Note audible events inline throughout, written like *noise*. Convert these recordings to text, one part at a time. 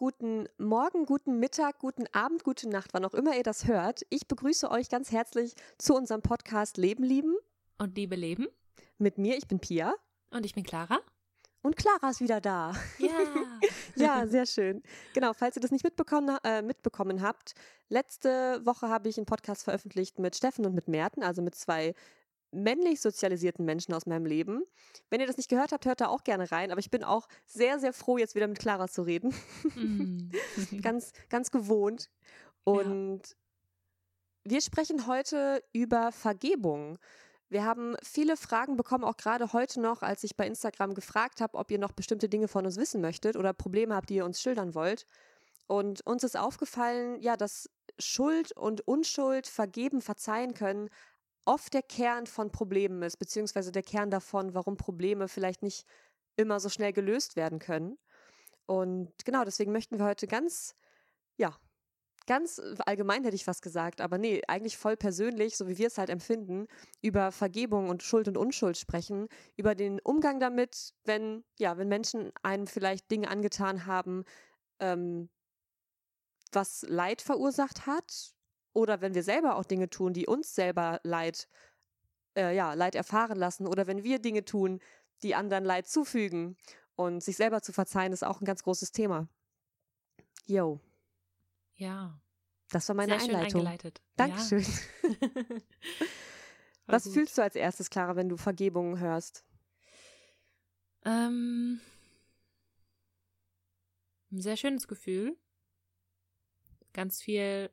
guten Morgen, guten Mittag, guten Abend, gute Nacht, wann auch immer ihr das hört. Ich begrüße euch ganz herzlich zu unserem Podcast Leben lieben. Und Liebe leben. Mit mir, ich bin Pia. Und ich bin Clara. Und Clara ist wieder da. Ja. *laughs* ja, sehr schön. Genau, falls ihr das nicht mitbekommen, äh, mitbekommen habt, letzte Woche habe ich einen Podcast veröffentlicht mit Steffen und mit Merten, also mit zwei männlich sozialisierten Menschen aus meinem Leben. Wenn ihr das nicht gehört habt, hört da auch gerne rein. Aber ich bin auch sehr, sehr froh, jetzt wieder mit Clara zu reden. Mm. *laughs* *laughs* ganz, ganz gewohnt. Und ja. wir sprechen heute über Vergebung. Wir haben viele Fragen bekommen, auch gerade heute noch, als ich bei Instagram gefragt habe, ob ihr noch bestimmte Dinge von uns wissen möchtet oder Probleme habt, die ihr uns schildern wollt. Und uns ist aufgefallen, ja, dass Schuld und Unschuld, vergeben, verzeihen können, oft der Kern von Problemen ist, beziehungsweise der Kern davon, warum Probleme vielleicht nicht immer so schnell gelöst werden können. Und genau, deswegen möchten wir heute ganz, ja, ganz allgemein hätte ich was gesagt, aber nee, eigentlich voll persönlich, so wie wir es halt empfinden, über Vergebung und Schuld und Unschuld sprechen, über den Umgang damit, wenn, ja, wenn Menschen einem vielleicht Dinge angetan haben, ähm, was Leid verursacht hat, oder wenn wir selber auch Dinge tun, die uns selber Leid, äh, ja, Leid erfahren lassen. Oder wenn wir Dinge tun, die anderen Leid zufügen. Und sich selber zu verzeihen, ist auch ein ganz großes Thema. Yo. Ja. Das war meine Sehr Einleitung. Schön eingeleitet. Dankeschön. *laughs* *laughs* Ja. Was gut. fühlst du als erstes, Clara, wenn du Vergebung hörst? Ähm, ein sehr schönes Gefühl. Ganz viel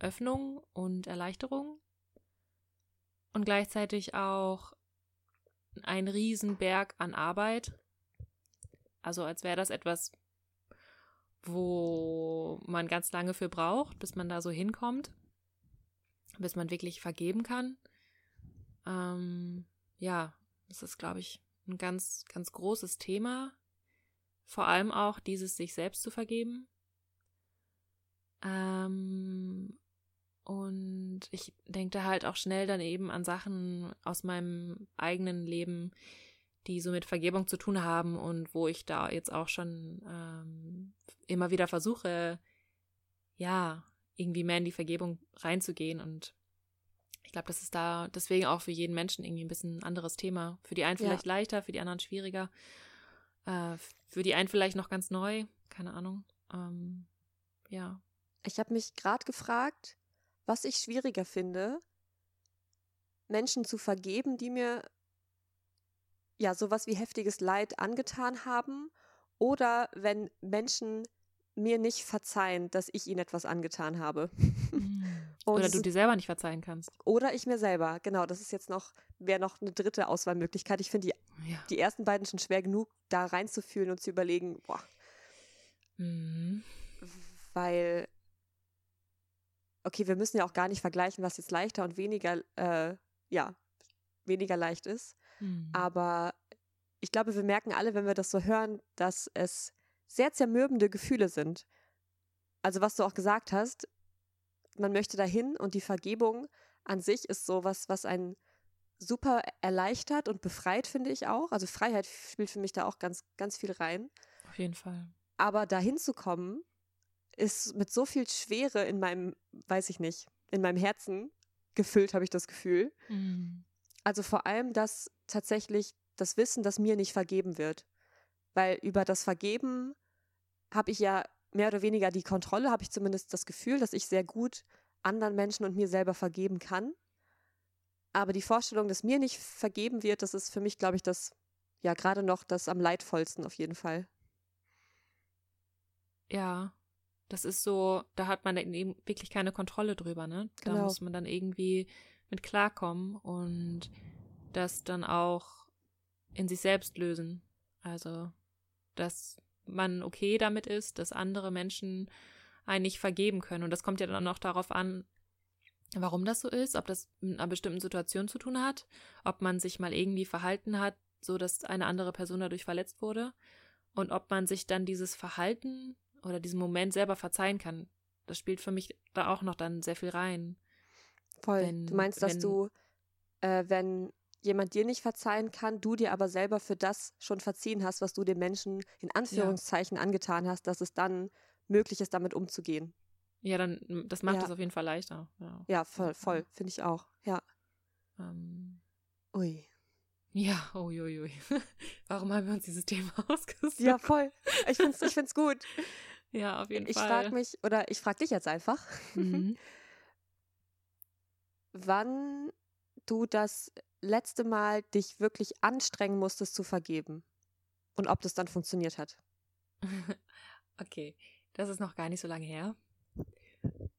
Öffnung und Erleichterung und gleichzeitig auch ein Riesenberg an Arbeit. Also als wäre das etwas, wo man ganz lange für braucht, bis man da so hinkommt, bis man wirklich vergeben kann. Ähm, ja, das ist, glaube ich, ein ganz, ganz großes Thema. Vor allem auch dieses sich selbst zu vergeben. Ähm, und ich denke da halt auch schnell dann eben an Sachen aus meinem eigenen Leben, die so mit Vergebung zu tun haben und wo ich da jetzt auch schon ähm, immer wieder versuche, ja, irgendwie mehr in die Vergebung reinzugehen. Und ich glaube, das ist da deswegen auch für jeden Menschen irgendwie ein bisschen ein anderes Thema. Für die einen vielleicht ja. leichter, für die anderen schwieriger. Äh, für die einen vielleicht noch ganz neu, keine Ahnung. Ähm, ja. Ich habe mich gerade gefragt, was ich schwieriger finde, Menschen zu vergeben, die mir ja sowas wie heftiges Leid angetan haben, oder wenn Menschen mir nicht verzeihen, dass ich ihnen etwas angetan habe. Mhm. *laughs* oder du dir selber nicht verzeihen kannst. Oder ich mir selber, genau. Das ist jetzt noch, wäre noch eine dritte Auswahlmöglichkeit. Ich finde die, ja. die ersten beiden schon schwer genug, da reinzufühlen und zu überlegen, boah. Mhm. Weil okay, wir müssen ja auch gar nicht vergleichen, was jetzt leichter und weniger, äh, ja, weniger leicht ist. Mhm. Aber ich glaube, wir merken alle, wenn wir das so hören, dass es sehr zermürbende Gefühle sind. Also was du auch gesagt hast, man möchte dahin und die Vergebung an sich ist sowas, was einen super erleichtert und befreit, finde ich auch. Also Freiheit spielt für mich da auch ganz, ganz viel rein. Auf jeden Fall. Aber dahin zu kommen, ist mit so viel Schwere in meinem, weiß ich nicht, in meinem Herzen gefüllt, habe ich das Gefühl. Mhm. Also vor allem das tatsächlich das Wissen, dass mir nicht vergeben wird. Weil über das Vergeben habe ich ja mehr oder weniger die Kontrolle, habe ich zumindest das Gefühl, dass ich sehr gut anderen Menschen und mir selber vergeben kann. Aber die Vorstellung, dass mir nicht vergeben wird, das ist für mich, glaube ich, das, ja, gerade noch das am leidvollsten auf jeden Fall. Ja, das ist so, da hat man eben wirklich keine Kontrolle drüber, ne? Da genau. muss man dann irgendwie mit klarkommen und das dann auch in sich selbst lösen. Also, dass man okay damit ist, dass andere Menschen einen nicht vergeben können. Und das kommt ja dann auch darauf an, warum das so ist, ob das mit einer bestimmten Situation zu tun hat, ob man sich mal irgendwie verhalten hat, so dass eine andere Person dadurch verletzt wurde und ob man sich dann dieses Verhalten oder diesen Moment selber verzeihen kann. Das spielt für mich da auch noch dann sehr viel rein. Voll. Wenn, du meinst, dass du, äh, wenn jemand dir nicht verzeihen kann, du dir aber selber für das schon verziehen hast, was du dem Menschen in Anführungszeichen ja. angetan hast, dass es dann möglich ist, damit umzugehen. Ja, dann, das macht es auf jeden Fall leichter. Ja, ja voll, voll, finde ich auch. Ja. Ähm. Ui. Ja, uiuiui. *laughs* Warum haben wir uns dieses Thema *laughs* ausgesucht? Ja, voll. Ich finde es ich find's gut. *laughs* Ja, auf jeden ich Fall. Ich frage mich, oder ich frage dich jetzt einfach, mhm. wann du das letzte Mal dich wirklich anstrengen musstest zu vergeben und ob das dann funktioniert hat. okay, das ist noch gar nicht so lange her.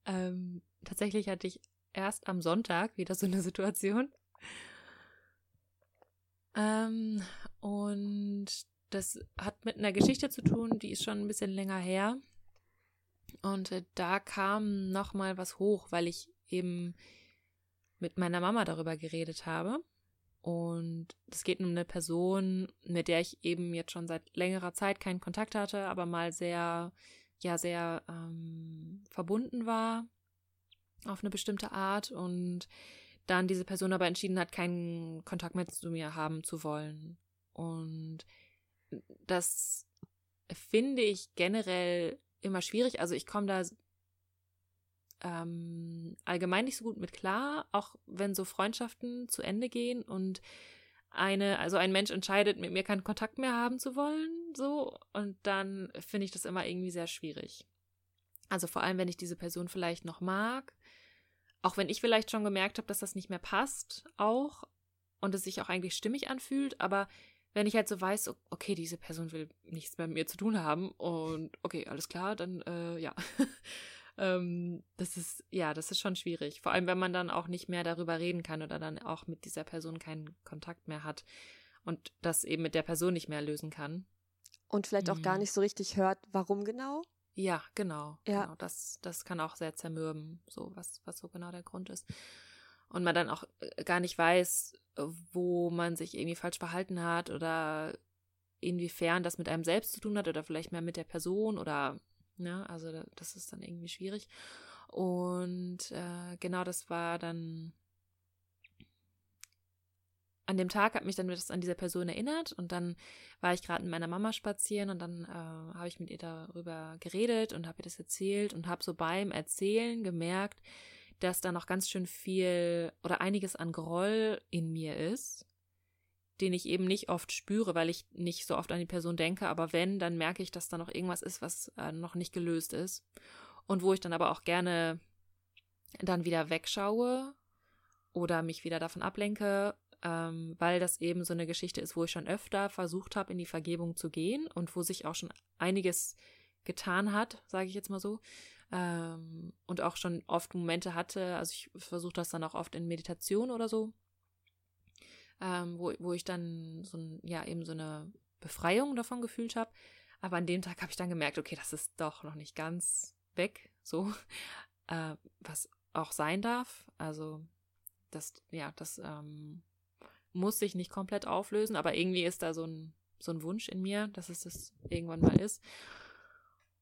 Ähm, tatsächlich hatte ich erst am Sonntag wieder so eine Situation. Ähm, und das hat mit einer Geschichte zu tun, die ist schon ein bisschen länger her. Und äh, da kam noch mal was hoch, weil ich eben mit meiner Mama darüber geredet habe. Und es geht um eine Person, mit der ich eben jetzt schon seit längerer Zeit keinen Kontakt hatte, aber mal sehr, ja, sehr ähm, verbunden war auf eine bestimmte Art und dann diese Person aber entschieden hat, keinen Kontakt mehr zu mir haben zu wollen. Und das finde ich generell immer schwierig. Also ich komme da ähm, allgemein nicht so gut mit klar, auch wenn so Freundschaften zu Ende gehen und eine, also ein Mensch entscheidet, mit mir keinen Kontakt mehr haben zu wollen, so, und dann finde ich das immer irgendwie sehr schwierig. Also vor allem, wenn ich diese Person vielleicht noch mag, auch wenn ich vielleicht schon gemerkt habe, dass das nicht mehr passt, auch, und es sich auch eigentlich stimmig anfühlt, aber wenn ich halt so weiß, okay, diese Person will nichts mehr mit mir zu tun haben und okay, alles klar, dann äh, ja. *laughs* ähm, das ist, ja, das ist schon schwierig. Vor allem, wenn man dann auch nicht mehr darüber reden kann oder dann auch mit dieser Person keinen Kontakt mehr hat und das eben mit der Person nicht mehr lösen kann. Und vielleicht auch mhm. gar nicht so richtig hört, warum genau. Ja, genau. Ja. Genau. Das, das kann auch sehr zermürben, so was, was so genau der Grund ist. Und man dann auch äh, gar nicht weiß, wo man sich irgendwie falsch verhalten hat oder inwiefern das mit einem selbst zu tun hat oder vielleicht mehr mit der Person oder Ne? Also das ist dann irgendwie schwierig. Und äh, genau das war dann an dem Tag hat mich dann das an diese Person erinnert und dann war ich gerade mit meiner Mama spazieren und dann äh, habe ich mit ihr darüber geredet und habe ihr das erzählt und habe so beim Erzählen gemerkt, dass da noch ganz schön viel oder einiges an Groll in mir ist den ich eben nicht oft spüre, weil ich nicht so oft an die Person denke. Aber wenn, dann merke ich, dass da noch irgendwas ist, was äh, noch nicht gelöst ist. Und wo ich dann aber auch gerne dann wieder wegschaue oder mich wieder davon ablenke, ähm, weil das eben so eine Geschichte ist, wo ich schon öfter versucht habe, in die Vergebung zu gehen und wo sich auch schon einiges getan hat, sage ich jetzt mal so. Ähm, und auch schon oft Momente hatte, also ich versuche das dann auch oft in Meditation oder so, ähm, wo, wo ich dann so ein, ja, eben so eine Befreiung davon gefühlt habe. Aber an dem Tag habe ich dann gemerkt, okay, das ist doch noch nicht ganz weg, so, *laughs* äh, was auch sein darf. Also, das, ja, das ähm, muss sich nicht komplett auflösen, aber irgendwie ist da so ein, so ein Wunsch in mir, dass es das irgendwann mal ist.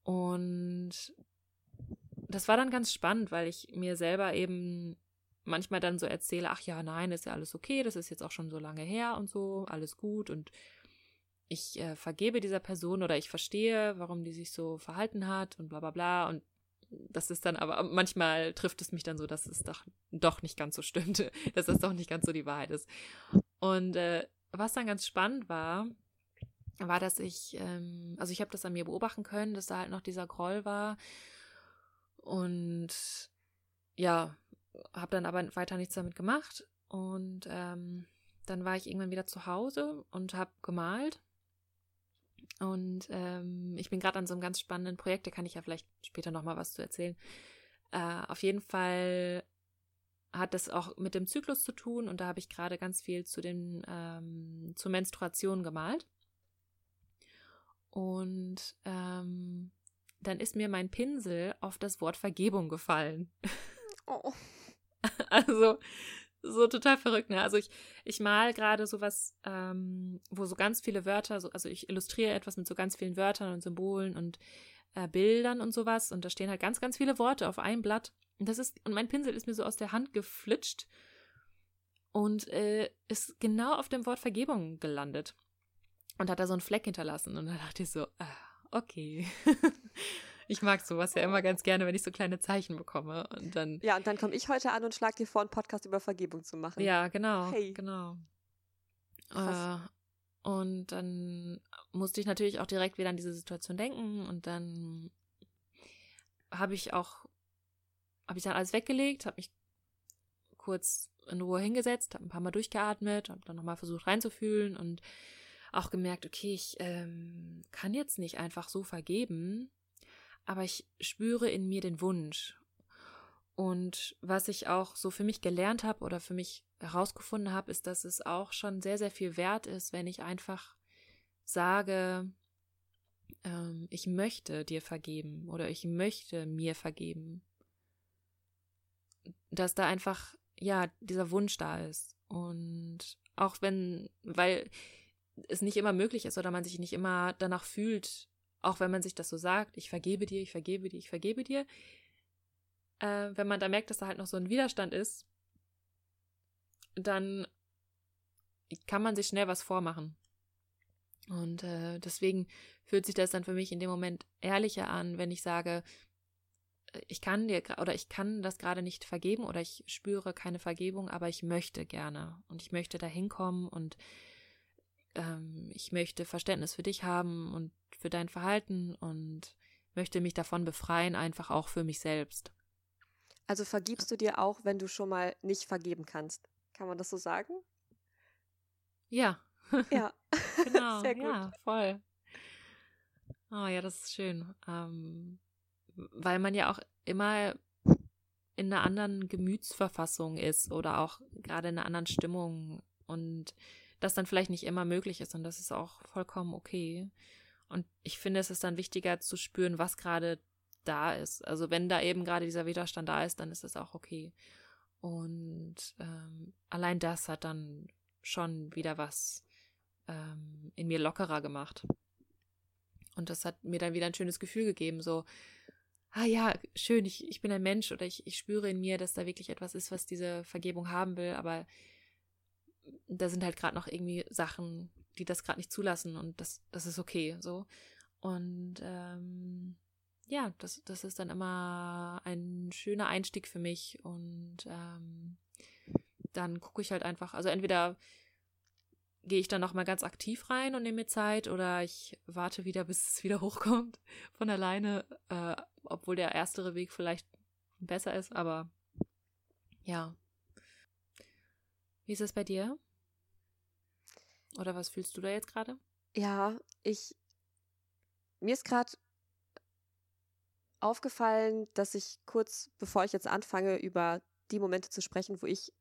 Und das war dann ganz spannend, weil ich mir selber eben manchmal dann so erzähle, ach ja, nein, ist ja alles okay, das ist jetzt auch schon so lange her und so, alles gut und ich äh, vergebe dieser Person oder ich verstehe, warum die sich so verhalten hat und bla bla bla und das ist dann aber, manchmal trifft es mich dann so, dass es doch, doch nicht ganz so stimmte, *laughs* dass das doch nicht ganz so die Wahrheit ist. Und äh, was dann ganz spannend war, war, dass ich, ähm, also ich habe das an mir beobachten können, dass da halt noch dieser Groll war. Und ja, habe dann aber weiter nichts damit gemacht. Und ähm, dann war ich irgendwann wieder zu Hause und habe gemalt. Und ähm, ich bin gerade an so einem ganz spannenden Projekt, da kann ich ja vielleicht später nochmal was zu erzählen. Äh, auf jeden Fall hat das auch mit dem Zyklus zu tun und da habe ich gerade ganz viel zu den ähm, zur Menstruation gemalt. Und ähm, dann ist mir mein Pinsel auf das Wort Vergebung gefallen. Oh. *laughs* Also so total verrückt, ne? Also ich, ich mal gerade sowas, ähm, wo so ganz viele Wörter, so, also ich illustriere etwas mit so ganz vielen Wörtern und Symbolen und äh, Bildern und sowas und da stehen halt ganz, ganz viele Worte auf einem Blatt. Und das ist, und mein Pinsel ist mir so aus der Hand geflitscht und äh, ist genau auf dem Wort Vergebung gelandet. Und hat da so einen Fleck hinterlassen. Und da dachte ich so, ah, okay. *laughs* Ich mag sowas ja immer ganz gerne, wenn ich so kleine Zeichen bekomme. Und dann. Ja, und dann komme ich heute an und schlage dir vor, einen Podcast über Vergebung zu machen. Ja, genau. Hey. Genau. Äh, und dann musste ich natürlich auch direkt wieder an diese Situation denken und dann habe ich auch, habe ich dann alles weggelegt, habe mich kurz in Ruhe hingesetzt, habe ein paar Mal durchgeatmet, habe dann nochmal versucht reinzufühlen und auch gemerkt, okay, ich ähm, kann jetzt nicht einfach so vergeben, aber ich spüre in mir den Wunsch. Und was ich auch so für mich gelernt habe oder für mich herausgefunden habe, ist, dass es auch schon sehr, sehr viel wert ist, wenn ich einfach sage, ähm, ich möchte dir vergeben oder ich möchte mir vergeben. Dass da einfach, ja, dieser Wunsch da ist. Und auch wenn, weil es nicht immer möglich ist oder man sich nicht immer danach fühlt, auch wenn man sich das so sagt, ich vergebe dir, ich vergebe dir, ich vergebe dir, äh, wenn man da merkt, dass da halt noch so ein Widerstand ist, dann kann man sich schnell was vormachen. Und äh, deswegen fühlt sich das dann für mich in dem Moment ehrlicher an, wenn ich sage, äh, ich kann dir oder ich kann das gerade nicht vergeben oder ich spüre keine Vergebung, aber ich möchte gerne und ich möchte da hinkommen und ähm, ich möchte Verständnis für dich haben und für dein Verhalten und möchte mich davon befreien, einfach auch für mich selbst. Also vergibst du dir auch, wenn du schon mal nicht vergeben kannst? Kann man das so sagen? Ja. *laughs* Ja. *laughs* genau. Sehr gut. Ja, voll. Oh ja, das ist schön. Ähm, weil man ja auch immer in einer anderen Gemütsverfassung ist oder auch gerade in einer anderen Stimmung und das dann vielleicht nicht immer möglich ist und das ist auch vollkommen okay. Und ich finde, es ist dann wichtiger zu spüren, was gerade da ist. Also wenn da eben gerade dieser Widerstand da ist, dann ist das auch okay. Und ähm, allein das hat dann schon wieder was ähm, in mir lockerer gemacht. Und das hat mir dann wieder ein schönes Gefühl gegeben, so, ah ja, schön, ich, ich bin ein Mensch oder ich, ich spüre in mir, dass da wirklich etwas ist, was diese Vergebung haben will, aber da sind halt gerade noch irgendwie Sachen, die das gerade nicht zulassen und das, das ist okay, so. Und ähm, ja, das, das ist dann immer ein schöner Einstieg für mich und ähm, dann gucke ich halt einfach, also entweder gehe ich dann nochmal ganz aktiv rein und nehme mir Zeit oder ich warte wieder, bis es wieder *laughs* hochkommt von alleine, äh, obwohl der erstere Weg vielleicht besser ist, aber ja. Wie ist es bei dir? Oder was fühlst du da jetzt gerade? Ja, ich. Mir ist gerade aufgefallen, dass ich kurz bevor ich jetzt anfange, über die Momente zu sprechen, wo ich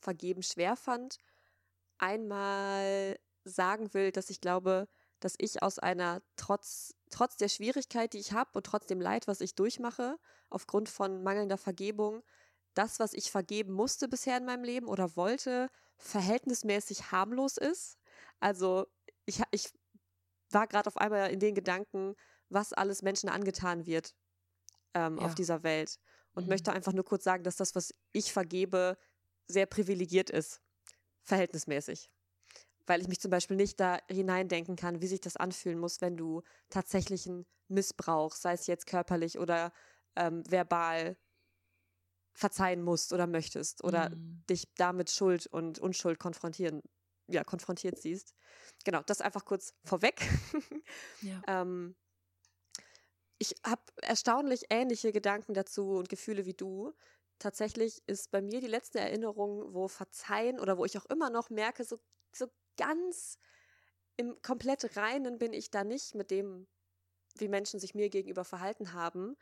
vergeben schwer fand, einmal sagen will, dass ich glaube, dass ich aus einer trotz, trotz der Schwierigkeit, die ich habe und trotz dem Leid, was ich durchmache, aufgrund von mangelnder Vergebung, das, was ich vergeben musste bisher in meinem Leben oder wollte, verhältnismäßig harmlos ist. Also ich, ich war gerade auf einmal in den Gedanken, was alles Menschen angetan wird ähm, ja. auf dieser Welt. Und mhm. möchte einfach nur kurz sagen, dass das, was ich vergebe, sehr privilegiert ist verhältnismäßig. Weil ich mich zum Beispiel nicht da hineindenken kann, wie sich das anfühlen muss, wenn du tatsächlichen Missbrauch, sei es jetzt körperlich oder ähm, verbal, verzeihen musst oder möchtest oder mhm. dich damit Schuld und Unschuld konfrontieren, ja, konfrontiert siehst. Genau, das einfach kurz vorweg. ja. *laughs* ähm, ich habe erstaunlich ähnliche Gedanken dazu und Gefühle wie du tatsächlich ist bei mir die letzte Erinnerung, wo Verzeihen oder wo ich auch immer noch merke, so, so ganz im komplett Reinen bin ich da nicht mit dem, wie Menschen sich mir gegenüber verhalten haben.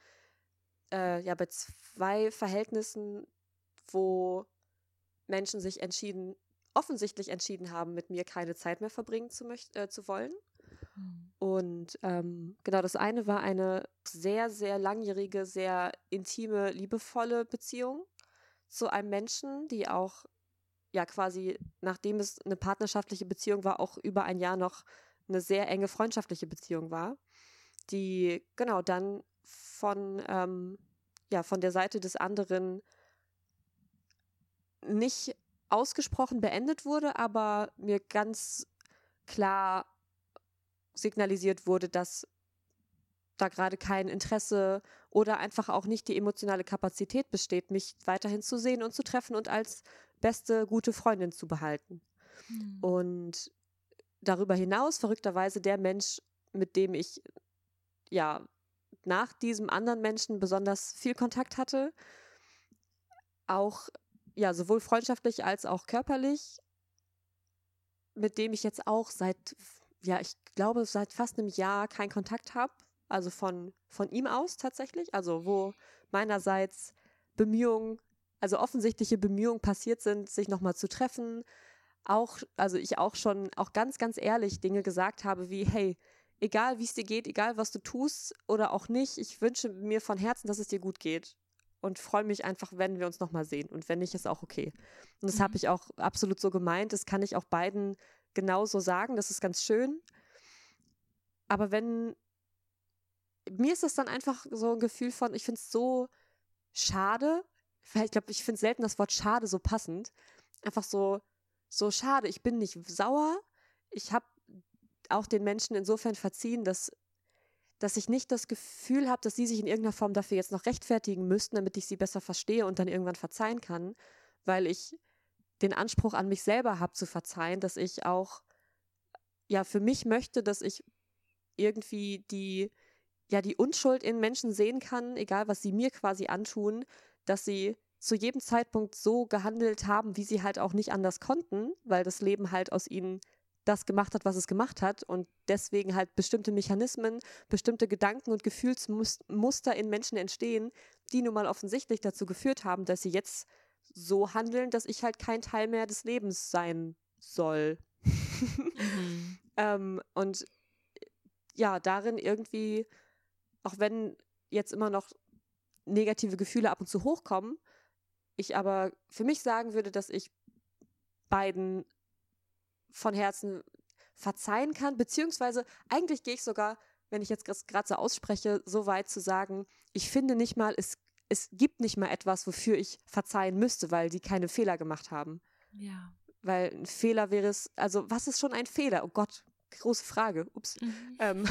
Äh, ja, bei zwei Verhältnissen, wo Menschen sich entschieden, offensichtlich entschieden haben, mit mir keine Zeit mehr verbringen zu, äh, zu wollen. Mhm. Und ähm, genau, das eine war eine sehr, sehr langjährige, sehr intime, liebevolle Beziehung zu einem Menschen, die auch ja quasi, nachdem es eine partnerschaftliche Beziehung war, auch über ein Jahr noch eine sehr enge freundschaftliche Beziehung war, die genau dann von, ähm, ja, von der Seite des anderen nicht ausgesprochen beendet wurde, aber mir ganz klar signalisiert wurde, dass da gerade kein Interesse oder einfach auch nicht die emotionale Kapazität besteht, mich weiterhin zu sehen und zu treffen und als beste, gute Freundin zu behalten. Mhm. Und darüber hinaus, verrückterweise, der Mensch, mit dem ich ja nach diesem anderen Menschen besonders viel Kontakt hatte, auch ja sowohl freundschaftlich als auch körperlich, mit dem ich jetzt auch seit ja, ich glaube, seit fast einem Jahr keinen Kontakt habe. Also von, von ihm aus tatsächlich. Also wo meinerseits Bemühungen, also offensichtliche Bemühungen passiert sind, sich nochmal zu treffen. Auch, also ich auch schon, auch ganz, ganz ehrlich Dinge gesagt habe wie, hey, egal wie es dir geht, egal was du tust oder auch nicht, ich wünsche mir von Herzen, dass es dir gut geht. Und freue mich einfach, wenn wir uns nochmal sehen. Und wenn nicht, ist auch okay. Und das mhm. habe ich auch absolut so gemeint. Das kann ich auch beiden genauso sagen. Das ist ganz schön. Aber wenn, mir ist das dann einfach so ein Gefühl von, ich finde es so schade. Ich glaube, ich finde selten das Wort schade so passend. Einfach so, so schade. Ich bin nicht sauer. Ich habe auch den Menschen insofern verziehen, dass, dass ich nicht das Gefühl habe, dass sie sich in irgendeiner Form dafür jetzt noch rechtfertigen müssten, damit ich sie besser verstehe und dann irgendwann verzeihen kann, weil ich den Anspruch an mich selber habe zu verzeihen, dass ich auch ja für mich möchte, dass ich irgendwie die ja die Unschuld in Menschen sehen kann, egal was sie mir quasi antun, dass sie zu jedem Zeitpunkt so gehandelt haben, wie sie halt auch nicht anders konnten, weil das Leben halt aus ihnen das gemacht hat, was es gemacht hat und deswegen halt bestimmte Mechanismen, bestimmte Gedanken und Gefühlsmuster in Menschen entstehen, die nun mal offensichtlich dazu geführt haben, dass sie jetzt so handeln, dass ich halt kein Teil mehr des Lebens sein soll. mhm. *laughs* ähm, und ja, darin irgendwie, auch wenn jetzt immer noch negative Gefühle ab und zu hochkommen, ich aber für mich sagen würde, dass ich beiden von Herzen verzeihen kann, beziehungsweise eigentlich gehe ich sogar, wenn ich jetzt gerade so ausspreche, so weit zu sagen, ich finde nicht mal, es es gibt nicht mal etwas, wofür ich verzeihen müsste, weil die keine Fehler gemacht haben. Ja. Weil ein Fehler wäre es, also was ist schon ein Fehler? Oh Gott, große Frage. Ups. Mhm. Ähm,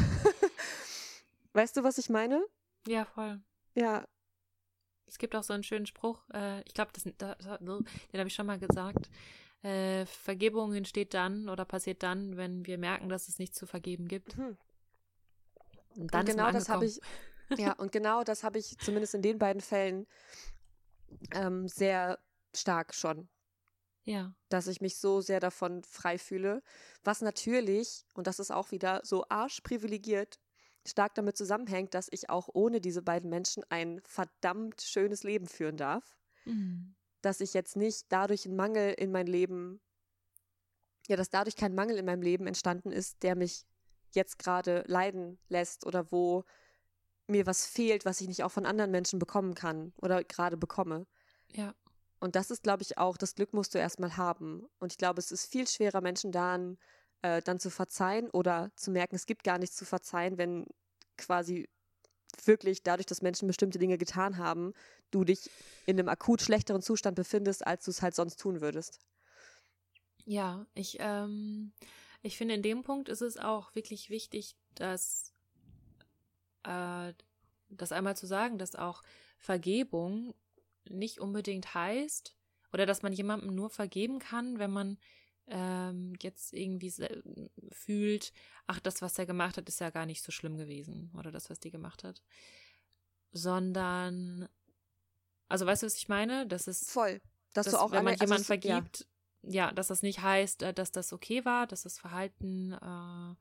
*laughs* weißt du, was ich meine? Ja, voll. Ja. Es gibt auch so einen schönen Spruch, äh, ich glaube, den habe ich schon mal gesagt. Äh, Vergebung entsteht dann oder passiert dann, wenn wir merken, dass es nichts zu vergeben gibt. Mhm. Und dann Und genau das habe ich, ja, und genau das habe ich zumindest in den beiden Fällen ähm, sehr stark schon. Ja. Dass ich mich so sehr davon frei fühle. Was natürlich, und das ist auch wieder so arschprivilegiert, stark damit zusammenhängt, dass ich auch ohne diese beiden Menschen ein verdammt schönes Leben führen darf. Mhm. Dass ich jetzt nicht dadurch einen Mangel in mein Leben, ja, dass dadurch kein Mangel in meinem Leben entstanden ist, der mich jetzt gerade leiden lässt oder wo mir was fehlt, was ich nicht auch von anderen Menschen bekommen kann oder gerade bekomme. Ja. Und das ist, glaube ich, auch, das Glück musst du erstmal haben. Und ich glaube, es ist viel schwerer, Menschen dann, äh, dann zu verzeihen oder zu merken, es gibt gar nichts zu verzeihen, wenn quasi wirklich dadurch, dass Menschen bestimmte Dinge getan haben, du dich in einem akut schlechteren Zustand befindest, als du es halt sonst tun würdest. Ja, ich, ähm, ich finde, in dem Punkt ist es auch wirklich wichtig, dass äh, das einmal zu sagen, dass auch Vergebung nicht unbedingt heißt oder dass man jemandem nur vergeben kann, wenn man ähm, jetzt irgendwie fühlt, ach, das, was er gemacht hat, ist ja gar nicht so schlimm gewesen oder das, was die gemacht hat, sondern also weißt du, was ich meine? Das ist voll, dass, dass du auch wenn man jemanden also, vergibt, ja. ja. dass das nicht heißt, äh, dass das okay war, dass das Verhalten äh,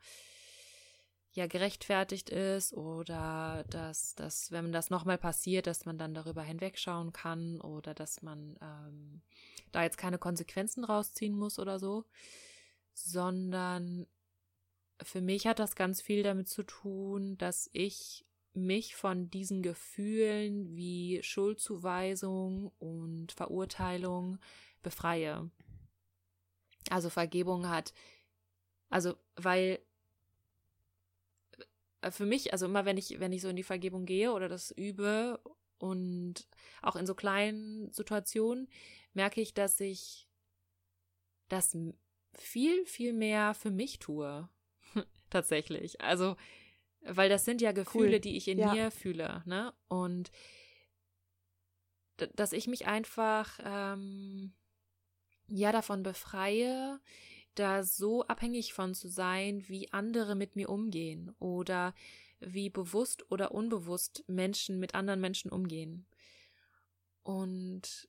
ja gerechtfertigt ist oder dass, dass wenn das nochmal passiert, dass man dann darüber hinwegschauen kann oder dass man ähm, da jetzt keine Konsequenzen rausziehen muss oder so, sondern für mich hat das ganz viel damit zu tun, dass ich mich von diesen Gefühlen wie Schuldzuweisung und Verurteilung befreie. Also Vergebung hat, also weil äh, für mich, also immer wenn ich, wenn ich so in die Vergebung gehe oder das übe und auch in so kleinen Situationen, merke ich, dass ich das viel, viel mehr für mich tue. *laughs* Tatsächlich. Also Weil das sind ja Gefühle, cool. die ich in ja. mir fühle, ne? Und dass ich mich einfach ähm, ja davon befreie, da so abhängig von zu sein, wie andere mit mir umgehen oder wie bewusst oder unbewusst Menschen mit anderen Menschen umgehen. Und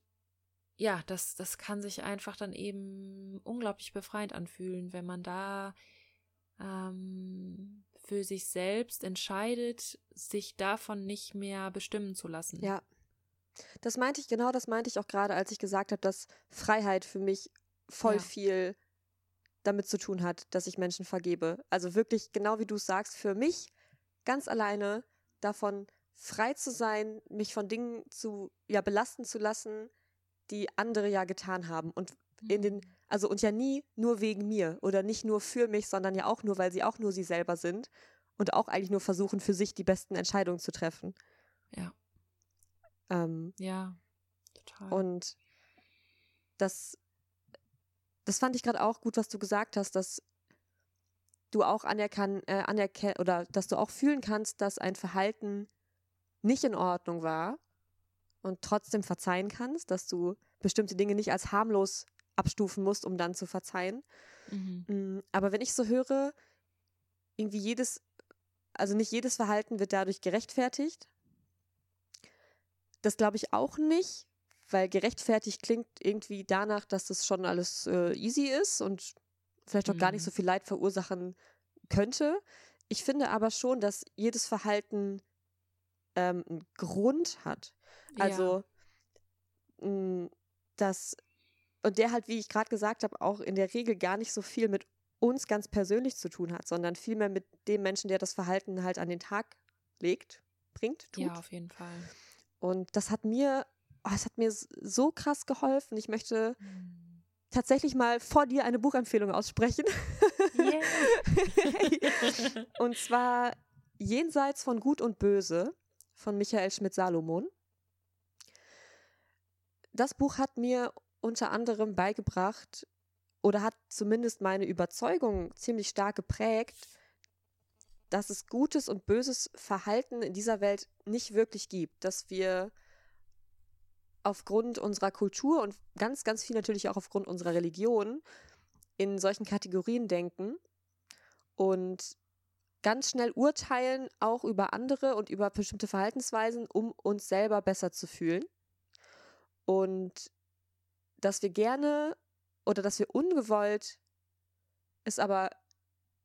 ja, das, das kann sich einfach dann eben unglaublich befreiend anfühlen, wenn man da ähm, für sich selbst entscheidet, sich davon nicht mehr bestimmen zu lassen. Ja. Das meinte ich, genau das meinte ich auch gerade, als ich gesagt habe, dass Freiheit für mich voll ja. viel damit zu tun hat, dass ich Menschen vergebe. Also wirklich, genau wie du sagst, für mich ganz alleine davon frei zu sein, mich von Dingen zu, ja, belasten zu lassen, die andere ja getan haben. Und in den, mhm. Also und ja nie nur wegen mir oder nicht nur für mich, sondern ja auch nur, weil sie auch nur sie selber sind und auch eigentlich nur versuchen, für sich die besten Entscheidungen zu treffen. Ja. Ähm, ja, total. Und das, das fand ich gerade auch gut, was du gesagt hast, dass du auch anerkann, äh, anerkennen oder dass du auch fühlen kannst, dass ein Verhalten nicht in Ordnung war und trotzdem verzeihen kannst, dass du bestimmte Dinge nicht als harmlos abstufen musst, um dann zu verzeihen. Mhm. Mm, aber wenn ich so höre, irgendwie jedes, also nicht jedes Verhalten wird dadurch gerechtfertigt. Das glaube ich auch nicht, weil gerechtfertigt klingt irgendwie danach, dass das schon alles äh, easy ist und vielleicht auch mhm. gar nicht so mhm. viel Leid verursachen könnte. Ich finde aber schon, dass jedes Verhalten ähm, einen Grund hat. Also, ja. mh, das, und der halt, wie ich gerade gesagt habe, auch in der Regel gar nicht so viel mit uns ganz persönlich zu tun hat, sondern vielmehr mit dem Menschen, der das Verhalten halt an den Tag legt, bringt, tut. Ja, auf jeden Fall. Und das hat mir, oh, es hat mir so krass geholfen. Ich möchte mhm tatsächlich mal vor dir eine Buchempfehlung aussprechen. Yeah. *laughs* und zwar Jenseits von Gut und Böse von Michael Schmidt-Salomon. Das Buch hat mir unter anderem beigebracht oder hat zumindest meine Überzeugung ziemlich stark geprägt, dass es gutes und böses Verhalten in dieser Welt nicht wirklich gibt, dass wir aufgrund unserer Kultur und ganz, ganz viel natürlich auch aufgrund unserer Religion in solchen Kategorien denken und ganz schnell urteilen, auch über andere und über bestimmte Verhaltensweisen, um uns selber besser zu fühlen. Und dass wir gerne oder dass wir ungewollt es aber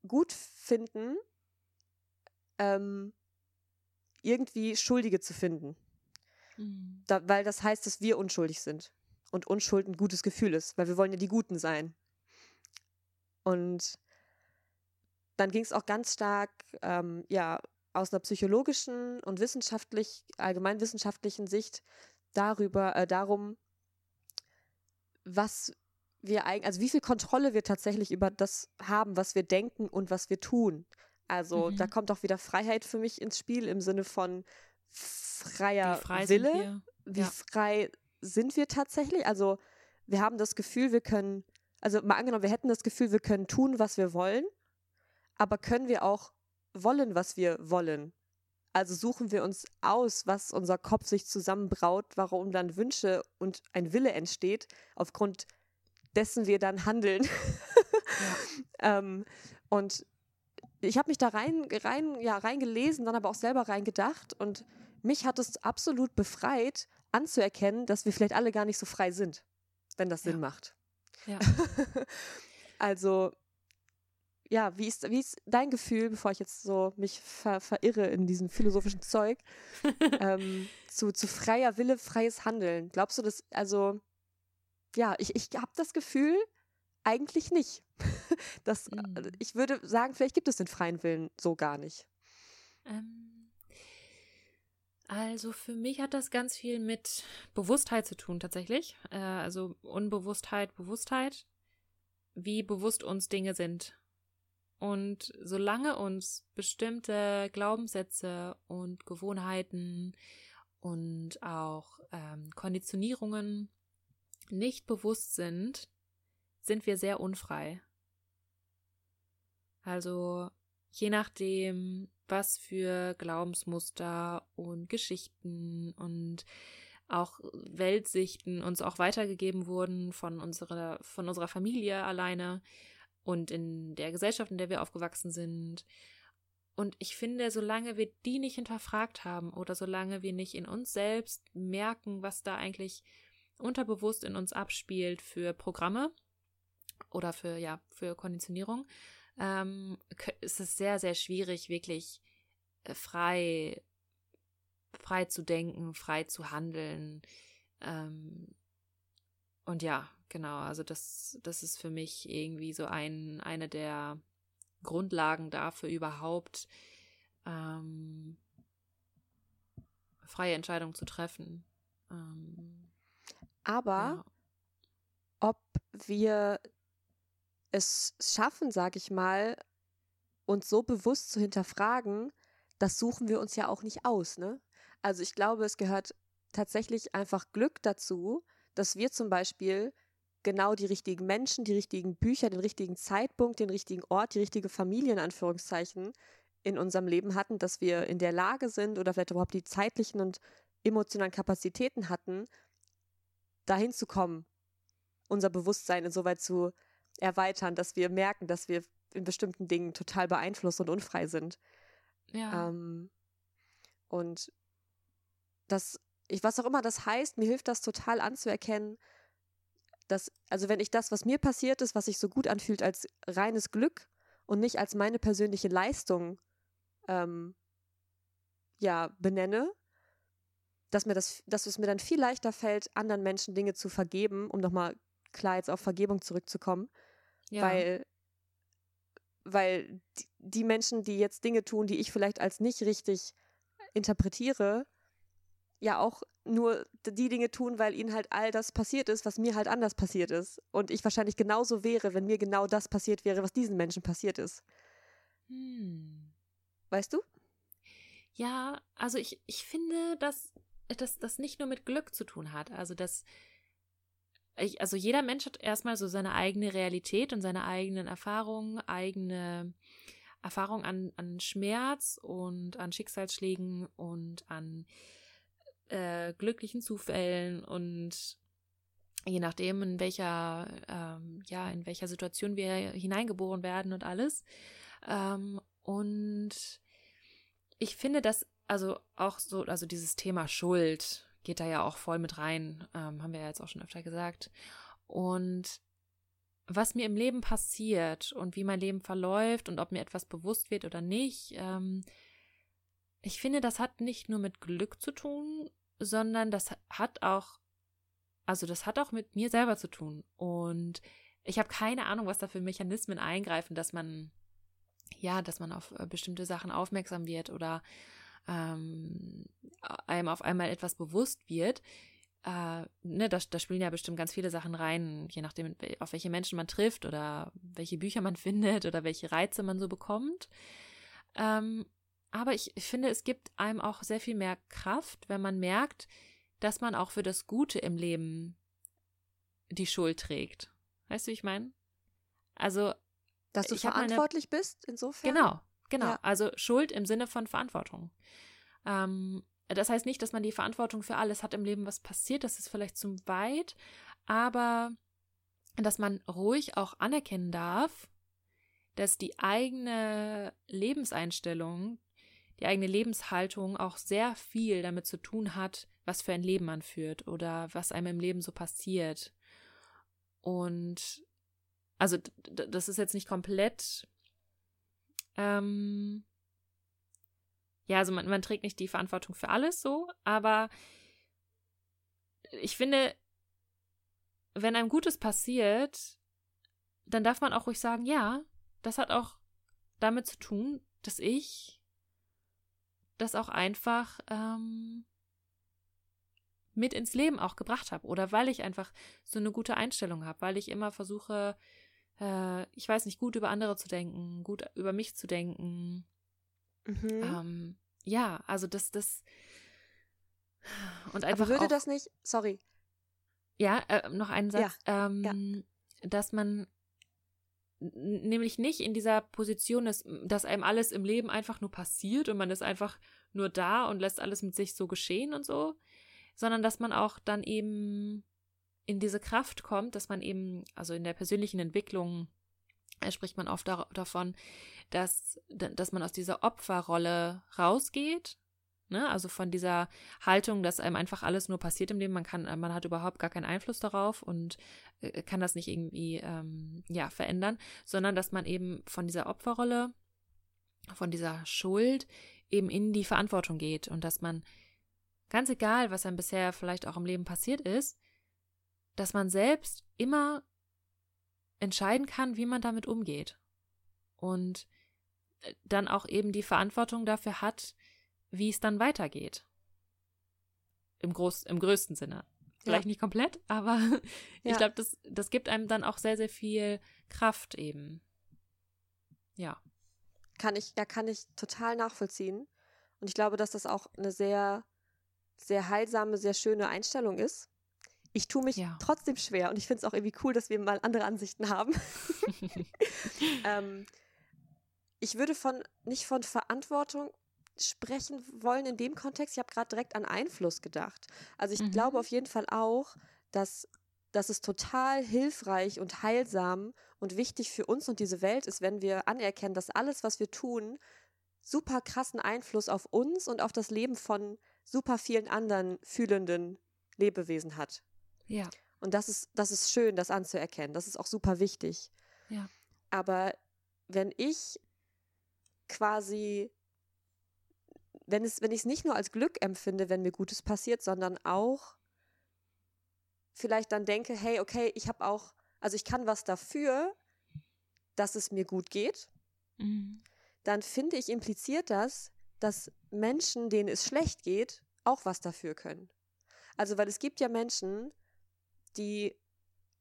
gut finden, ähm, irgendwie Schuldige zu finden. Mhm. Da, weil das heißt, dass wir unschuldig sind und Unschuld ein gutes Gefühl ist, weil wir wollen ja die Guten sein. Und dann ging es auch ganz stark, ähm, ja, aus einer psychologischen und wissenschaftlich, allgemeinwissenschaftlichen Sicht darüber, äh, darum, was wir eigentlich, also wie viel Kontrolle wir tatsächlich über das haben, was wir denken und was wir tun. Also mhm. da kommt auch wieder Freiheit für mich ins Spiel im Sinne von, freier frei Wille. Wie ja. frei sind wir tatsächlich? Also wir haben das Gefühl, wir können, also mal angenommen, wir hätten das Gefühl, wir können tun, was wir wollen, aber können wir auch wollen, was wir wollen? Also suchen wir uns aus, was unser Kopf sich zusammenbraut, warum dann Wünsche und ein Wille entsteht, aufgrund dessen wir dann handeln. Ja. *laughs* ähm, und ich habe mich da rein, rein, ja, reingelesen, dann aber auch selber reingedacht und mich hat es absolut befreit, anzuerkennen, dass wir vielleicht alle gar nicht so frei sind, wenn das ja. Sinn macht. Ja. *laughs* also, ja, wie ist, wie ist dein Gefühl, bevor ich jetzt so mich ver verirre in diesem philosophischen Zeug, *laughs* ähm, zu, zu freier Wille, freies Handeln? Glaubst du das, also, ja, ich, ich habe das Gefühl, eigentlich nicht. *laughs* das, mhm. Ich würde sagen, vielleicht gibt es den freien Willen so gar nicht. Ähm also für mich hat das ganz viel mit Bewusstheit zu tun tatsächlich. Äh, also Unbewusstheit, Bewusstheit, wie bewusst uns Dinge sind. Und solange uns bestimmte Glaubenssätze und Gewohnheiten und auch ähm, Konditionierungen nicht bewusst sind, sind wir sehr unfrei. Also je nachdem, was für Glaubensmuster und Geschichten und auch Weltsichten uns auch weitergegeben wurden von unserer, von unserer Familie alleine und in der Gesellschaft, in der wir aufgewachsen sind. Und ich finde, solange wir die nicht hinterfragt haben oder solange wir nicht in uns selbst merken, was da eigentlich unterbewusst in uns abspielt für Programme oder für, ja, für Konditionierung, ähm, ist es sehr, sehr schwierig, wirklich äh, frei, frei zu denken, frei zu handeln. Ähm, und ja, genau, also das, das ist für mich irgendwie so ein, eine der Grundlagen dafür überhaupt, ähm, freie Entscheidungen zu treffen. Ähm, Aber ja. ob wir es schaffen, sage ich mal, uns so bewusst zu hinterfragen, das suchen wir uns ja auch nicht aus, ne? Also ich glaube, es gehört tatsächlich einfach Glück dazu, dass wir zum Beispiel genau die richtigen Menschen, die richtigen Bücher, den richtigen Zeitpunkt, den richtigen Ort, die richtige Familie in Anführungszeichen in unserem Leben hatten, dass wir in der Lage sind oder vielleicht überhaupt die zeitlichen und emotionalen Kapazitäten hatten, dahin zu kommen, unser Bewusstsein insoweit zu erweitern, dass wir merken, dass wir in bestimmten Dingen total beeinflusst und unfrei sind. Ja. Ähm, und das, ich, was auch immer das heißt, mir hilft das total anzuerkennen, dass, also wenn ich das, was mir passiert ist, was sich so gut anfühlt, als reines Glück und nicht als meine persönliche Leistung ähm, ja, benenne, dass mir das, dass es mir dann viel leichter fällt, anderen Menschen Dinge zu vergeben, um nochmal klar jetzt auf Vergebung zurückzukommen. Ja. Weil, weil die Menschen, die jetzt Dinge tun, die ich vielleicht als nicht richtig interpretiere, ja auch nur die Dinge tun, weil ihnen halt all das passiert ist, was mir halt anders passiert ist. Und ich wahrscheinlich genauso wäre, wenn mir genau das passiert wäre, was diesen Menschen passiert ist. Hm. Weißt du? Ja, also ich, ich finde, dass das nicht nur mit Glück zu tun hat. Also dass ich, also jeder Mensch hat erstmal so seine eigene Realität und seine eigenen Erfahrungen, eigene Erfahrung an, an Schmerz und an Schicksalsschlägen und an äh, glücklichen Zufällen und je nachdem, in welcher, ähm, ja, in welcher Situation wir hineingeboren werden und alles. Ähm, und ich finde, dass also auch so, also dieses Thema Schuld geht da ja auch voll mit rein, ähm, haben wir ja jetzt auch schon öfter gesagt. Und was mir im Leben passiert und wie mein Leben verläuft und ob mir etwas bewusst wird oder nicht, ähm, ich finde, das hat nicht nur mit Glück zu tun, sondern das hat auch, also das hat auch mit mir selber zu tun. Und ich habe keine Ahnung, was da für Mechanismen eingreifen, dass man, ja, dass man auf äh, bestimmte Sachen aufmerksam wird oder ähm, einem auf einmal etwas bewusst wird. Äh, ne, da, da spielen ja bestimmt ganz viele Sachen rein, je nachdem, auf welche Menschen man trifft oder welche Bücher man *laughs* findet oder welche Reize man so bekommt. Ähm, aber ich, ich finde, es gibt einem auch sehr viel mehr Kraft, wenn man merkt, dass man auch für das Gute im Leben die Schuld trägt. Weißt du, wie ich meine? Also. Dass du verantwortlich meine, bist, insofern? Genau, genau. Ja. Also Schuld im Sinne von Verantwortung. Ähm, das heißt nicht, dass man die Verantwortung für alles hat im Leben, was passiert. Das ist vielleicht zu weit. Aber dass man ruhig auch anerkennen darf, dass die eigene Lebenseinstellung, die eigene Lebenshaltung auch sehr viel damit zu tun hat, was für ein Leben man führt oder was einem im Leben so passiert. Und also das ist jetzt nicht komplett ähm, ja, also man, man trägt nicht die Verantwortung für alles so, aber ich finde, wenn einem Gutes passiert, dann darf man auch ruhig sagen, ja, das hat auch damit zu tun, dass ich das auch einfach ähm, mit ins Leben auch gebracht habe oder weil ich einfach so eine gute Einstellung habe, weil ich immer versuche, äh, ich weiß nicht, gut über andere zu denken, gut über mich zu denken, Mhm. Ähm, ja, also das, das und einfach. Aber würde auch, das nicht, sorry. Ja, äh, noch einen Satz. Ja, ähm, ja. Dass man nämlich nicht in dieser Position, dass, dass einem alles im Leben einfach nur passiert und man ist einfach nur da und lässt alles mit sich so geschehen und so, sondern dass man auch dann eben in diese Kraft kommt, dass man eben, also in der persönlichen Entwicklung äh, spricht man oft da, davon, dass, dass man aus dieser Opferrolle rausgeht Ne? Also von dieser Haltung, dass einem einfach alles nur passiert im Leben, man kann, man hat überhaupt gar keinen Einfluss darauf und äh, kann das nicht irgendwie ähm, ja verändern, sondern dass man eben von dieser Opferrolle, von dieser Schuld eben in die Verantwortung geht und dass man ganz egal, was einem bisher vielleicht auch im Leben passiert ist, dass man selbst immer entscheiden kann, wie man damit umgeht und äh, dann auch eben die Verantwortung dafür hat, wie es dann weitergeht. Im, Groß, im größten Sinne. Vielleicht ja. nicht komplett, aber *laughs* ich ja. glaube, das, das gibt einem dann auch sehr, sehr viel Kraft eben. Ja. Kann ich, ja, kann ich total nachvollziehen. Und ich glaube, dass das auch eine sehr, sehr heilsame, sehr schöne Einstellung ist. Ich tue mich ja. trotzdem schwer und ich finde es auch irgendwie cool, dass wir mal andere Ansichten haben. *laughs* *laughs* ähm, ich würde von nicht von Verantwortung sprechen wollen in dem Kontext. Ich habe gerade direkt an Einfluss gedacht. Also ich mhm. glaube auf jeden Fall auch, dass, dass es total hilfreich und heilsam und wichtig für uns und diese Welt ist, wenn wir anerkennen, dass alles, was wir tun, super krassen Einfluss auf uns und auf das Leben von super vielen anderen fühlenden Lebewesen hat. Ja. Und das ist, das ist schön, das anzuerkennen. Das ist auch super wichtig. Ja. Aber wenn ich quasi wenn es, wenn ich es nicht nur als Glück empfinde, wenn mir Gutes passiert, sondern auch vielleicht dann denke, hey, okay, ich habe auch, also ich kann was dafür, dass es mir gut geht, mhm. dann finde ich, impliziert das, dass Menschen, denen es schlecht geht, auch was dafür können. Also, weil es gibt ja Menschen, die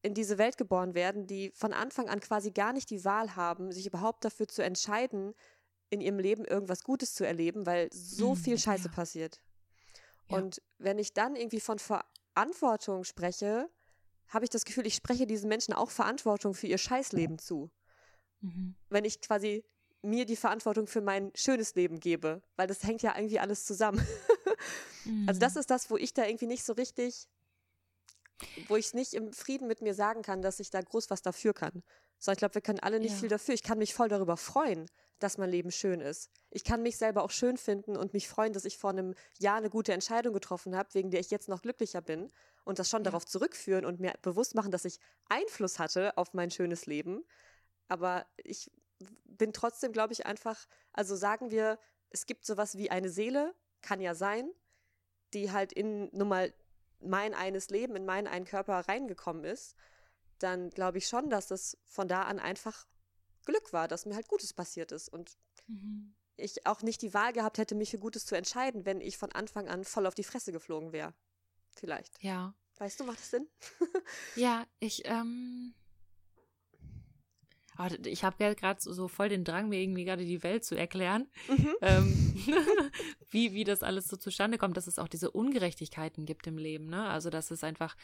in diese Welt geboren werden, die von Anfang an quasi gar nicht die Wahl haben, sich überhaupt dafür zu entscheiden, in ihrem Leben irgendwas Gutes zu erleben, weil so mhm, viel Scheiße ja. passiert. Und ja. wenn ich dann irgendwie von Verantwortung spreche, habe ich das Gefühl, ich spreche diesen Menschen auch Verantwortung für ihr Scheißleben zu. Mhm. Wenn ich quasi mir die Verantwortung für mein schönes Leben gebe, weil das hängt ja irgendwie alles zusammen. mhm. *laughs* Also das mhm. ist das, wo ich da irgendwie nicht so richtig, wo ich nicht im Frieden mit mir sagen kann, dass ich da groß was dafür kann. Sondern ich glaube, wir können alle nicht ja. viel dafür. Ich kann mich voll darüber freuen, dass mein Leben schön ist. Ich kann mich selber auch schön finden und mich freuen, dass ich vor einem Jahr eine gute Entscheidung getroffen habe, wegen der ich jetzt noch glücklicher bin und das schon ja. darauf zurückführen und mir bewusst machen, dass ich Einfluss hatte auf mein schönes Leben. Aber ich bin trotzdem, glaube ich, einfach, also sagen wir, es gibt sowas wie eine Seele, kann ja sein, die halt in nun mal mein eines Leben, in meinen einen Körper reingekommen ist, dann glaube ich schon, dass das von da an einfach Glück war, dass mir halt Gutes passiert ist und mhm. ich auch nicht die Wahl gehabt hätte, mich für Gutes zu entscheiden, wenn ich von Anfang an voll auf die Fresse geflogen wäre. Vielleicht. Ja. Weißt du, macht das Sinn? *laughs* ja, ich, ähm. Oh, ich habe gerade so voll den Drang, mir irgendwie gerade die Welt zu erklären, mhm. ähm, *laughs* *laughs* wie, wie das alles so zustande kommt, dass es auch diese Ungerechtigkeiten gibt im Leben, ne? Also, dass es einfach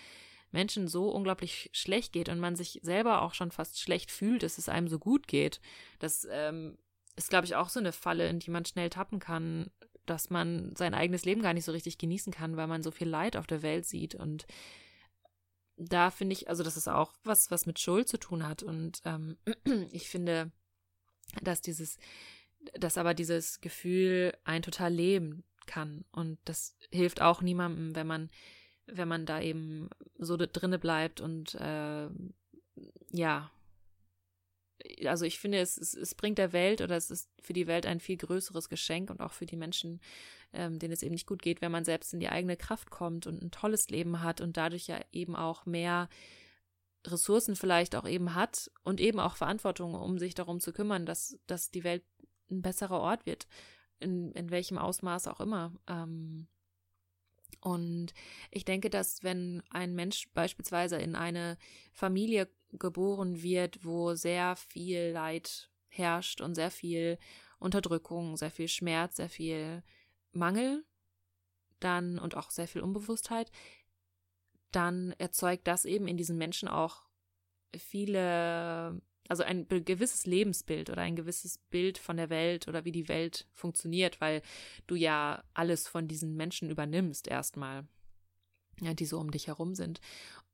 Menschen so unglaublich schlecht geht und man sich selber auch schon fast schlecht fühlt, dass es einem so gut geht. Das ähm, ist, glaube ich, auch so eine Falle, in die man schnell tappen kann, dass man sein eigenes Leben gar nicht so richtig genießen kann, weil man so viel Leid auf der Welt sieht. Und da finde ich, also das ist auch was, was mit Schuld zu tun hat. Und ähm, *clears throat* ich finde, dass dieses, dass aber dieses Gefühl ein total leben kann. Und das hilft auch niemandem, wenn man wenn man da eben so drinne bleibt und äh, ja, also ich finde, es, es, es, bringt der Welt oder es ist für die Welt ein viel größeres Geschenk und auch für die Menschen, ähm, denen es eben nicht gut geht, wenn man selbst in die eigene Kraft kommt und ein tolles Leben hat und dadurch ja eben auch mehr Ressourcen vielleicht auch eben hat und eben auch Verantwortung, um sich darum zu kümmern, dass, dass die Welt ein besserer Ort wird, in, in welchem Ausmaß auch immer. Ähm, und ich denke, dass wenn ein Mensch beispielsweise in eine Familie geboren wird, wo sehr viel Leid herrscht und sehr viel Unterdrückung, sehr viel Schmerz, sehr viel Mangel, dann und auch sehr viel Unbewusstheit, dann erzeugt das eben in diesen Menschen auch viele also ein gewisses Lebensbild oder ein gewisses Bild von der Welt oder wie die Welt funktioniert, weil du ja alles von diesen Menschen übernimmst erstmal, ja, die so um dich herum sind.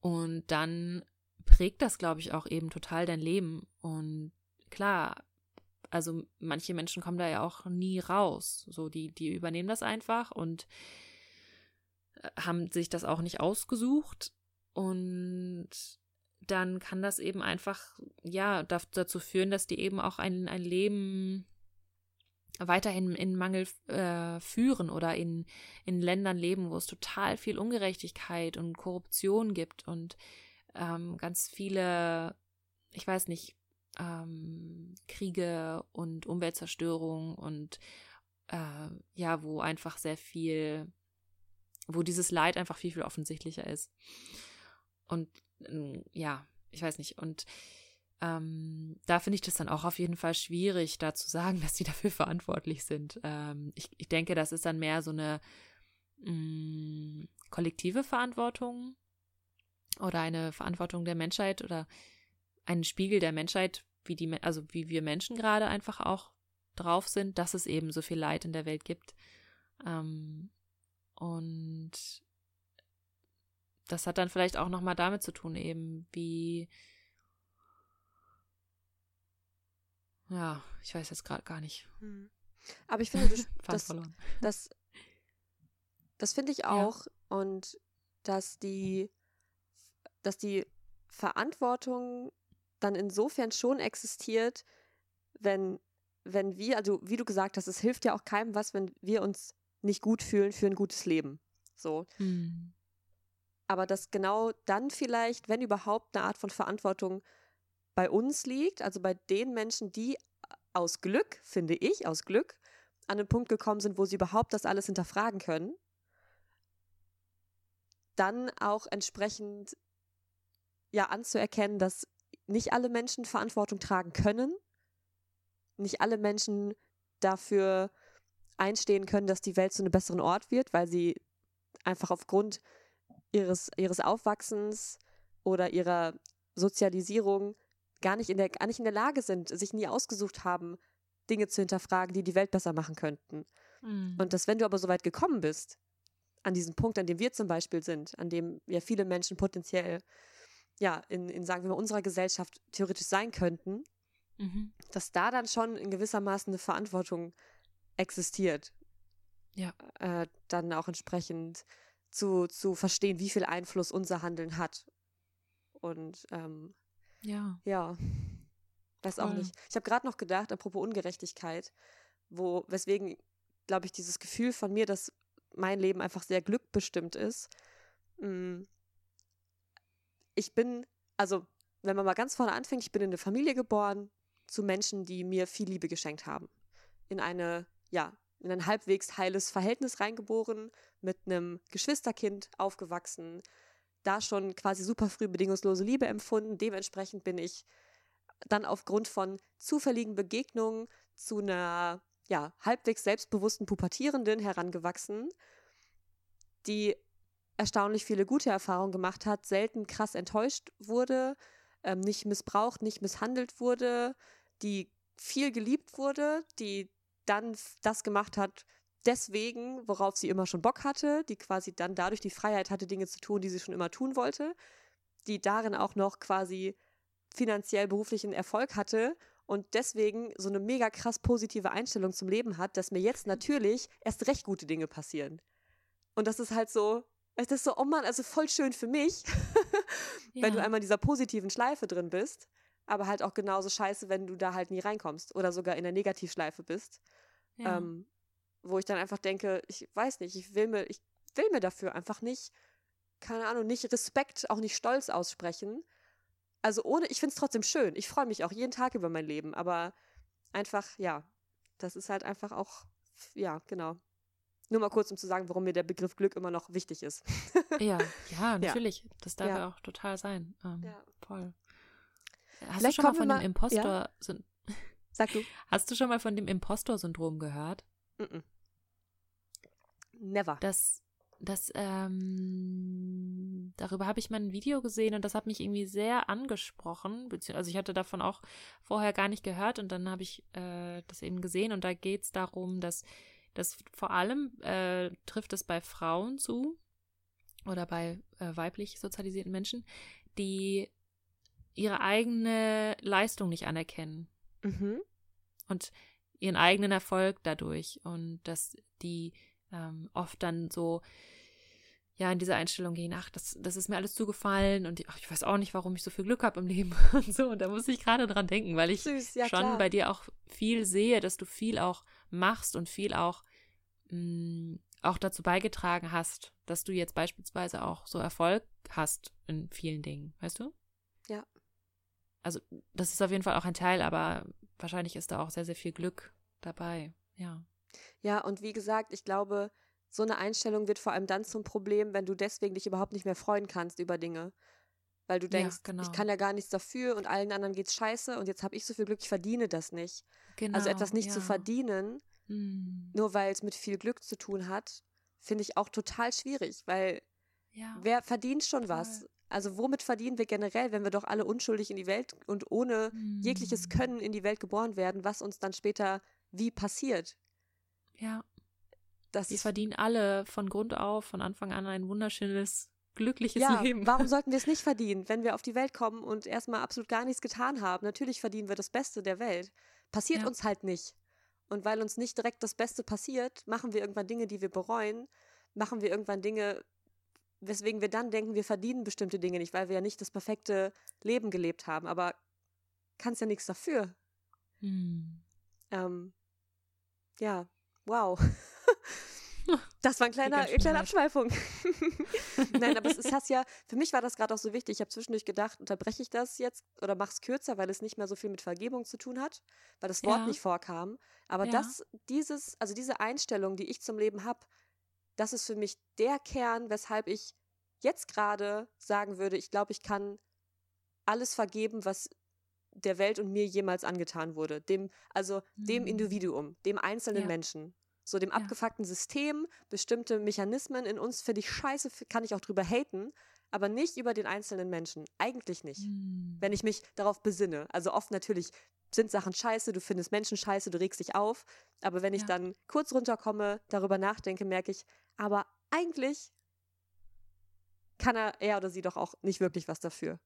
Und dann prägt das, glaube ich, auch eben total dein Leben. Und klar, also manche Menschen kommen da ja auch nie raus. So, die, die übernehmen das einfach und äh, haben sich das auch nicht ausgesucht. Und dann kann das eben einfach, ja, dazu führen, dass die eben auch ein, ein Leben weiterhin in Mangel äh, führen oder in, in Ländern leben, wo es total viel Ungerechtigkeit und Korruption gibt und ähm, ganz viele, ich weiß nicht, ähm, Kriege und Umweltzerstörung und äh, ja, wo einfach sehr viel, wo dieses Leid einfach viel, viel offensichtlicher ist. Und ja, ich weiß nicht. Und ähm, da finde ich das dann auch auf jeden Fall schwierig, da zu sagen, *laughs* dass sie dafür verantwortlich sind. Ähm, ich, ich denke, das ist dann mehr so eine mh, mm, kollektive Verantwortung oder eine Verantwortung der Menschheit oder ein Spiegel der Menschheit, wie die, also wie wir Menschen gerade einfach auch drauf sind, dass es eben so viel Leid in der Welt gibt. Ähm, und das hat dann vielleicht auch nochmal damit zu tun, eben wie. Ja, ich weiß jetzt gerade gar nicht. Hm. Aber ich finde, *laughs* das, das, das, das finde ich auch. Ja. Und dass die, dass die Verantwortung dann insofern schon existiert, wenn, wenn wir, also wie du gesagt hast, es hilft ja auch keinem was, wenn wir uns nicht gut fühlen für ein gutes Leben. So. Mhm aber dass genau dann vielleicht, wenn überhaupt, eine Art von Verantwortung bei uns liegt, also bei den Menschen, die aus Glück, finde ich, aus Glück, an den Punkt gekommen sind, wo sie überhaupt das alles hinterfragen können, dann auch entsprechend ja anzuerkennen, dass nicht alle Menschen Verantwortung tragen können, nicht alle Menschen dafür einstehen können, dass die Welt zu einem besseren Ort wird, weil sie einfach aufgrund ihres, ihres Aufwachsens oder ihrer Sozialisierung gar nicht, in der, gar nicht in der Lage sind, sich nie ausgesucht haben, Dinge zu hinterfragen, die die Welt besser machen könnten. Mhm. Und dass, wenn du aber so weit gekommen bist, an diesem Punkt, an dem wir zum Beispiel sind, an dem ja viele Menschen potenziell ja in, in sagen wir mal, unserer Gesellschaft theoretisch sein könnten, mhm. dass da dann schon in gewisser Maßen eine Verantwortung existiert. Ja. Äh, dann auch entsprechend zu, zu verstehen, wie viel Einfluss unser Handeln hat. Und ähm, ja. Ja. Weiß auch nicht. Ich habe gerade noch gedacht, apropos Ungerechtigkeit, wo, weswegen, glaube ich, dieses Gefühl von mir, dass mein Leben einfach sehr glückbestimmt ist. Mm, ich bin, also, wenn man mal ganz vorne anfängt, ich bin in eine Familie geboren zu Menschen, die mir viel Liebe geschenkt haben. In eine, ja, in ein halbwegs heiles Verhältnis reingeboren, mit einem Geschwisterkind aufgewachsen, da schon quasi super früh bedingungslose Liebe empfunden. Dementsprechend bin ich dann aufgrund von zufälligen Begegnungen zu einer ja, halbwegs selbstbewussten Pubertierenden herangewachsen, die erstaunlich viele gute Erfahrungen gemacht hat, selten krass enttäuscht wurde, ähm, nicht missbraucht, nicht misshandelt wurde, die viel geliebt wurde, die dann das gemacht hat, deswegen, worauf sie immer schon Bock hatte, die quasi dann dadurch die Freiheit hatte, Dinge zu tun, die sie schon immer tun wollte, die darin auch noch quasi finanziell beruflichen Erfolg hatte und deswegen so eine mega krass positive Einstellung zum Leben hat, dass mir jetzt natürlich erst recht gute Dinge passieren. Und das ist halt so, es ist so, oh Mann, also voll schön für mich, ja. *laughs* wenn du einmal in dieser positiven Schleife drin bist, aber halt auch genauso scheiße, wenn du da halt nie reinkommst oder sogar in der Negativschleife bist. Ja. Ähm, wo ich dann einfach denke, ich weiß nicht, ich will mir, ich will mir dafür einfach nicht, keine Ahnung, nicht Respekt, auch nicht Stolz aussprechen. Also ohne, ich finde es trotzdem schön. Ich freue mich auch jeden Tag über mein Leben, aber einfach, ja, das ist halt einfach auch, ja, genau. Nur mal kurz, um zu sagen, warum mir der Begriff Glück immer noch wichtig ist. ja, *laughs* ja, natürlich. Ja. Das darf ja auch total sein. Ähm, ja. Voll. Hast Vielleicht du schon mal von dem Impostor, ja? Sag du. *laughs* Hast du schon mal von dem Impostor-Syndrom gehört? Mm, -mm. Never. Das, das, ähm, darüber habe ich mal ein Video gesehen und das hat mich irgendwie sehr angesprochen. Also ich hatte davon auch vorher gar nicht gehört und dann habe ich äh, das eben gesehen und da geht es darum, dass das vor allem äh, trifft es bei Frauen zu oder bei äh, weiblich sozialisierten Menschen, die ihre eigene Leistung nicht anerkennen. Mhm. Und ihren eigenen Erfolg dadurch. Und dass die ähm, oft dann so ja in diese Einstellung gehen, ach, das, das ist mir alles zugefallen und ach, ich weiß auch nicht, warum ich so viel Glück habe im Leben *laughs* und so. Und da muss ich gerade dran denken, weil ich Süß, ja, schon klar. bei dir auch viel sehe, dass du viel auch machst und viel auch, mh, mm, auch dazu beigetragen hast, dass du jetzt beispielsweise auch so Erfolg hast in vielen Dingen, weißt du? Ja. Also, das ist auf jeden Fall auch ein Teil, aber wahrscheinlich ist da auch sehr, sehr viel Glück dabei, ja. Ja, und wie gesagt, ich glaube, so eine Einstellung wird vor allem dann zum Problem, wenn du deswegen dich überhaupt nicht mehr freuen kannst über Dinge. Weil du denkst, ja, genau. ich kann ja gar nichts dafür und allen anderen geht's scheiße und jetzt habe ich so viel Glück, ich verdiene das nicht. Genau, also etwas nicht ja. zu verdienen, mhm. nur weil es mit viel Glück zu tun hat, finde ich auch total schwierig, weil ja, wer verdient schon total. was? Also womit verdienen wir generell, wenn wir doch alle unschuldig in die Welt und ohne mhm. jegliches Können in die Welt geboren werden, was uns dann später wie passiert? Ja. Das wir verdienen alle von Grund auf, von Anfang an ein wunderschönes, glückliches ja, Leben. Warum *laughs* sollten wir es nicht verdienen, wenn wir auf die Welt kommen und erstmal absolut gar nichts getan haben? Natürlich verdienen wir das Beste der Welt. Passiert ja. uns halt nicht. Und weil uns nicht direkt das Beste passiert, machen wir irgendwann Dinge, die wir bereuen, machen wir irgendwann Dinge, weswegen wir dann denken, wir verdienen bestimmte Dinge nicht, weil wir ja nicht das perfekte Leben gelebt haben. Aber kannst ja nichts dafür. Hm. Ähm, ja, wow. *laughs* Das war ein kleiner, eine kleine Abschweifung. *laughs* Nein, aber es ist das ja, für mich war das gerade auch so wichtig. Ich habe zwischendurch gedacht, unterbreche ich das jetzt oder mache es kürzer, weil es nicht mehr so viel mit Vergebung zu tun hat, weil das Wort ja. nicht vorkam. Aber ja. das, dieses, also diese Einstellung, die ich zum Leben habe, das ist für mich der Kern, weshalb ich jetzt gerade sagen würde, ich glaube, ich kann alles vergeben, was der Welt und mir jemals angetan wurde. Dem, also mhm. dem Individuum, dem einzelnen ja. Menschen. So dem ja. abgefuckten System, bestimmte Mechanismen in uns finde ich scheiße, kann ich auch drüber haten, aber nicht über den einzelnen Menschen. Eigentlich nicht. Mhm. Wenn ich mich darauf besinne. Also oft natürlich sind Sachen scheiße, du findest Menschen scheiße, du regst dich auf. Aber wenn ich ja. dann kurz runterkomme, darüber nachdenke, merke ich, aber eigentlich kann er, er oder sie doch auch nicht wirklich was dafür.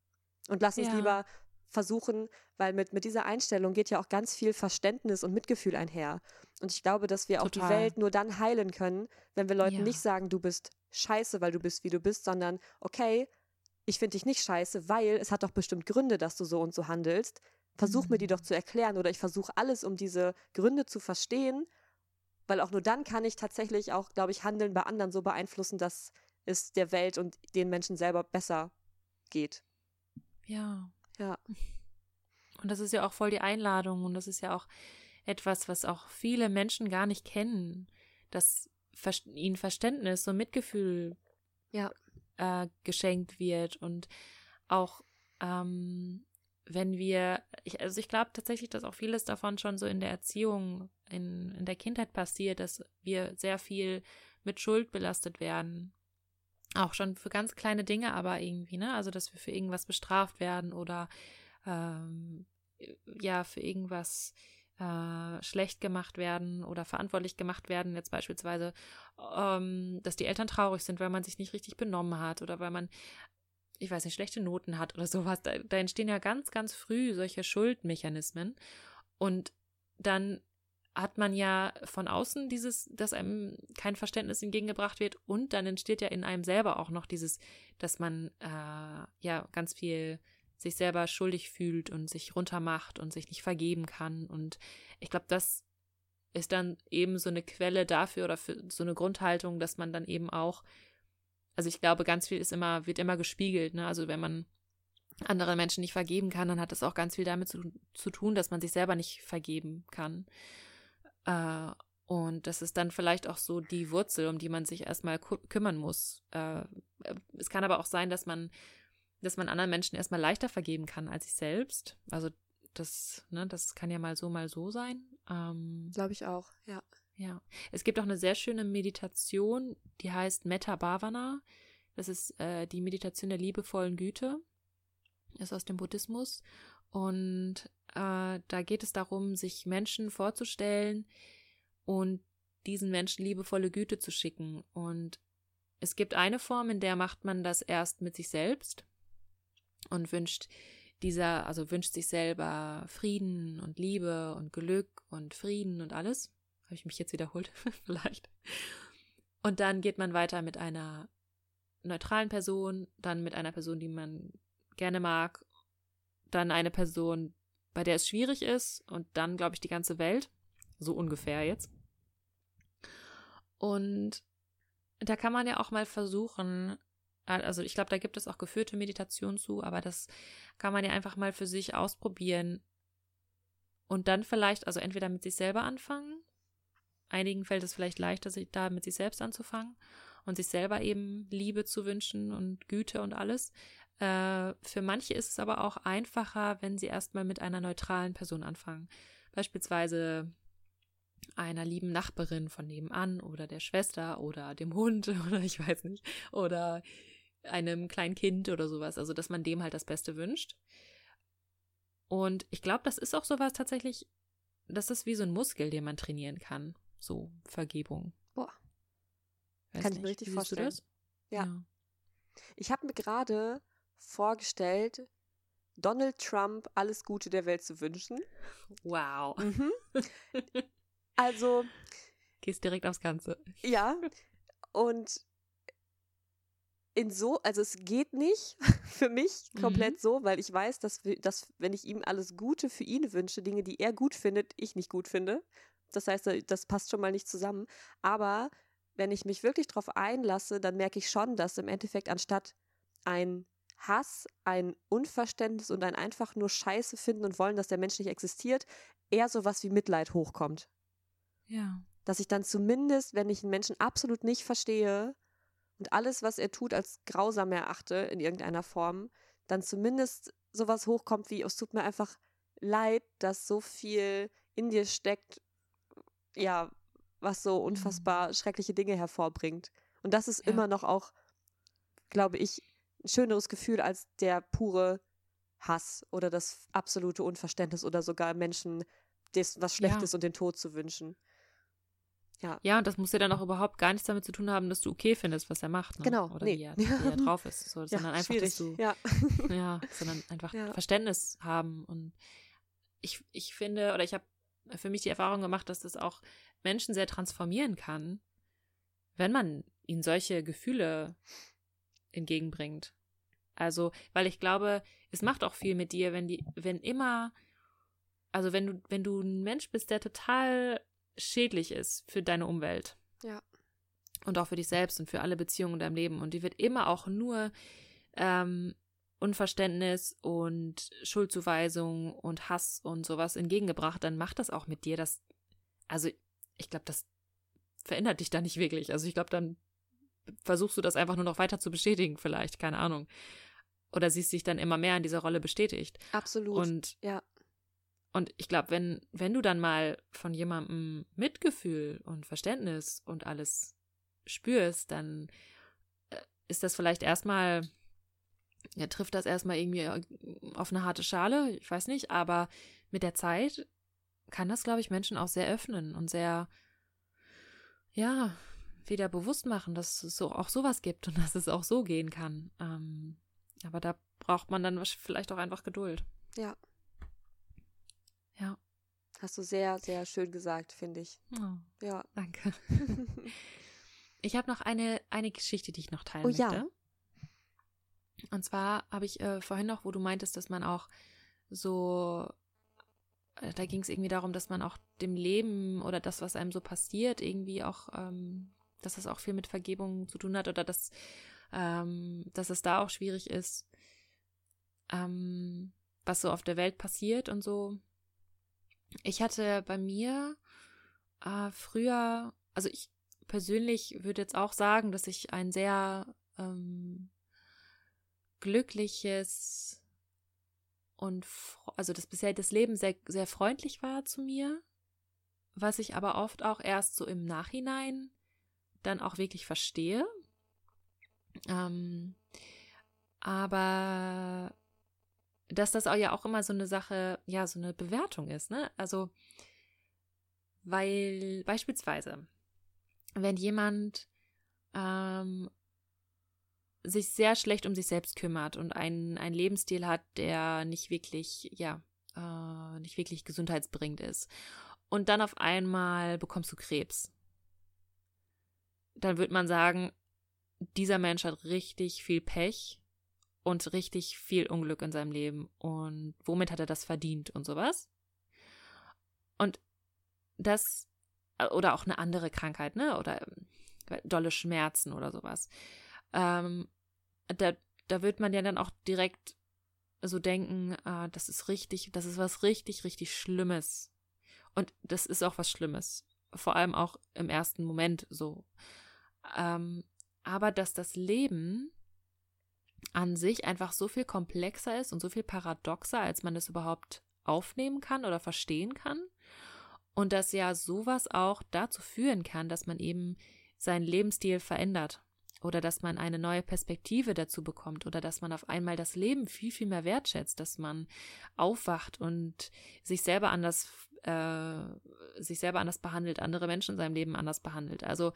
Und lass uns ja. lieber versuchen, weil mit, mit dieser Einstellung geht ja auch ganz viel Verständnis und Mitgefühl einher. Und ich glaube, dass wir Total. auch die Welt nur dann heilen können, wenn wir Leuten ja. nicht sagen, du bist scheiße, weil du bist, wie du bist, sondern okay, ich finde dich nicht scheiße, weil es hat doch bestimmt Gründe, dass du so und so handelst. Versuch mhm. mir die doch mhm. zu erklären oder ich versuche alles, um diese Gründe zu verstehen, weil auch nur dann kann ich tatsächlich auch, glaube ich, Handeln bei anderen so beeinflussen, dass es der Welt und den Menschen selber besser geht. Ja, ja. Und das ist ja auch voll die Einladung und das ist ja auch etwas, was auch viele Menschen gar nicht kennen, dass ihnen Verständnis und Mitgefühl ja. äh, geschenkt wird und auch ähm, wenn wir, ich, also ich glaube tatsächlich, dass auch vieles davon schon so in der Erziehung, in, in der Kindheit passiert, dass wir sehr viel mit Schuld belastet werden auch schon für ganz kleine Dinge, aber irgendwie, ne? Also, dass wir für irgendwas bestraft werden oder ähm, ja, für irgendwas äh, schlecht gemacht werden oder verantwortlich gemacht werden. Jetzt beispielsweise, ähm, dass die Eltern traurig sind, weil man sich nicht richtig benommen hat oder weil man, ich weiß nicht, schlechte Noten hat oder sowas. Da, da entstehen ja ganz, ganz früh solche Schuldmechanismen. Und dann hat man ja von außen dieses, dass einem kein Verständnis entgegengebracht wird und dann entsteht ja in einem selber auch noch dieses, dass man äh, ja ganz viel sich selber schuldig fühlt und sich runtermacht und sich nicht vergeben kann und ich glaube, das ist dann eben so eine Quelle dafür oder für so eine Grundhaltung, dass man dann eben auch, also ich glaube, ganz viel ist immer, wird immer gespiegelt, ne? Also wenn man anderen Menschen nicht vergeben kann, dann hat das auch ganz viel damit zu, zu tun, dass man sich selber nicht vergeben kann. Äh, und das ist dann vielleicht auch so die Wurzel, um die man sich erstmal kümmern muss. Äh, es kann aber auch sein, dass man, dass man anderen Menschen erstmal leichter vergeben kann als sich selbst. Also das, ne, das kann ja mal so, mal so sein. Ähm, Glaube ich auch, ja. Ja. Es gibt auch eine sehr schöne Meditation, die heißt Metta Bhavana. Das ist äh, die Meditation der liebevollen Güte. Ist aus dem Buddhismus. Und äh, da geht es darum, sich Menschen vorzustellen und diesen Menschen liebevolle Güte zu schicken. Und es gibt eine Form, in der macht man das erst mit sich selbst und wünscht dieser, also wünscht sich selber Frieden und Liebe und Glück und Frieden und alles. Habe ich mich jetzt wiederholt? *laughs* Vielleicht. Und dann geht man weiter mit einer neutralen Person, dann mit einer Person, die man gerne mag, dann eine Person, bei der es schwierig ist und dann, glaube ich, die ganze Welt. So ungefähr jetzt. Und da kann man ja auch mal versuchen, also ich glaube, da gibt es auch geführte Meditation zu, aber das kann man ja einfach mal für sich ausprobieren und dann vielleicht, also entweder mit sich selber anfangen. Einigen fällt es vielleicht leichter, sich da mit sich selbst anzufangen und sich selber eben Liebe zu wünschen und Güte und alles. Äh, für manche ist es aber auch einfacher, wenn sie erstmal mit einer neutralen Person anfangen. Beispielsweise einer lieben Nachbarin von nebenan oder der Schwester oder dem Hund *laughs* oder ich weiß nicht oder einem kleinen Kind oder sowas. Also, dass man dem halt das Beste wünscht. Und ich glaube, das ist auch sowas tatsächlich, das ist wie so ein Muskel, den man trainieren kann. So Vergebung. Boah. Weiß kann nicht. ich mir richtig vorstellen. Ja. ja. Ich habe mir gerade vorgestellt, Donald Trump alles Gute der Welt zu wünschen. Wow. Mhm. *laughs* Also. Gehst direkt aufs Ganze. Ja. Und in so, also es geht nicht *laughs* für mich komplett mhm. so, weil ich weiß, dass, dass, wenn ich ihm alles Gute für ihn wünsche, Dinge, die er gut findet, ich nicht gut finde. Das heißt, das passt schon mal nicht zusammen. Aber wenn ich mich wirklich darauf einlasse, dann merke ich schon, dass im Endeffekt anstatt ein Hass, ein Unverständnis und ein einfach nur Scheiße finden und wollen, dass der Mensch nicht existiert, eher sowas wie Mitleid hochkommt. Ja. Dass ich dann zumindest, wenn ich einen Menschen absolut nicht verstehe und alles, was er tut, als grausam erachte in irgendeiner Form, dann zumindest sowas hochkommt wie, es tut mir einfach leid, dass so viel in dir steckt, ja, was so unfassbar mhm. schreckliche Dinge hervorbringt. Und das ist ja. immer noch auch, glaube ich, ein schöneres Gefühl als der pure Hass oder das absolute Unverständnis oder sogar Menschen des, was Schlechtes ja. und den Tod zu wünschen. Ja. Ja, und das muss ja dann auch überhaupt gar nichts damit zu tun haben, dass du okay findest, was er macht. Ne? Genau. Oder nee. wie, er, *laughs* wie er drauf ist. So, sondern einfach, schwierig. dass du. Ja. *laughs* ja, sondern einfach ja. Verständnis haben. Und ich, ich finde, oder ich habe für mich die Erfahrung gemacht, dass das auch Menschen sehr transformieren kann, wenn man ihnen solche Gefühle entgegenbringt. Also, weil ich glaube, es macht auch viel mit dir, wenn die, wenn immer, also wenn du, wenn du ein Mensch bist, der total schädlich ist für deine Umwelt. Ja. Und auch für dich selbst und für alle Beziehungen in deinem Leben. Und die wird immer auch nur ähm, Unverständnis und Schuldzuweisung und Hass und sowas entgegengebracht, dann macht das auch mit dir. Das, also ich glaube, das verändert dich da nicht wirklich. Also ich glaube, dann versuchst du das einfach nur noch weiter zu bestätigen, vielleicht, keine Ahnung. Oder siehst dich dann immer mehr in dieser Rolle bestätigt. Absolut. Und ja. Und ich glaube, wenn, wenn du dann mal von jemandem Mitgefühl und Verständnis und alles spürst, dann äh, ist das vielleicht erstmal, ja, trifft das erstmal irgendwie äh, auf eine harte Schale, ich weiß nicht, aber mit der Zeit kann das, glaube ich, Menschen auch sehr öffnen und sehr, ja, wieder bewusst machen, dass es so auch sowas gibt und *laughs* dass es auch so gehen kann. Ähm, aber da braucht man dann vielleicht auch einfach Geduld. Ja, ja. Hast du sehr, sehr schön gesagt, finde ich. Oh, ja. Danke. *laughs* ich habe noch eine, eine Geschichte, die ich noch teilen oh, möchte. Ja. Und zwar habe ich äh, vorhin noch, wo du meintest, dass man auch so, äh, da ging es irgendwie darum, dass man auch dem Leben oder das, was einem so passiert, irgendwie auch, ähm, dass das auch viel mit Vergebung zu tun hat oder dass, ähm, dass es da auch schwierig ist, ähm, was so auf der Welt passiert und so. Ich hatte bei mir äh, früher, also ich persönlich würde jetzt auch sagen, dass ich ein sehr ähm, glückliches und also das bisher das Leben sehr sehr freundlich war zu mir, was ich aber oft auch erst so im Nachhinein dann auch wirklich verstehe. Ähm, aber dass das auch ja auch immer so eine Sache, ja, so eine Bewertung ist, ne? Also, weil beispielsweise, wenn jemand ähm, sich sehr schlecht um sich selbst kümmert und einen, einen Lebensstil hat, der nicht wirklich, ja, äh, nicht wirklich gesundheitsbringend ist. Und dann auf einmal bekommst du Krebs. Dann wird man sagen, dieser Mensch hat richtig viel Pech und richtig viel Unglück in seinem Leben. Und womit hat er das verdient und sowas? Und das, oder auch eine andere Krankheit, ne? Oder ähm, dolle Schmerzen oder sowas. Ähm, da, da wird man ja dann auch direkt so denken, äh, das ist richtig, das ist was richtig, richtig Schlimmes. Und das ist auch was Schlimmes. Vor allem auch im ersten Moment so. Ähm, aber dass das Leben an sich einfach so viel komplexer ist und so viel paradoxer, als man es überhaupt aufnehmen kann oder verstehen kann. Und dass ja sowas auch dazu führen kann, dass man eben seinen Lebensstil verändert oder dass man eine neue Perspektive dazu bekommt oder dass man auf einmal das Leben viel, viel mehr wertschätzt, dass man aufwacht und sich selber anders, äh, sich selber anders behandelt, andere Menschen in seinem Leben anders behandelt. Also,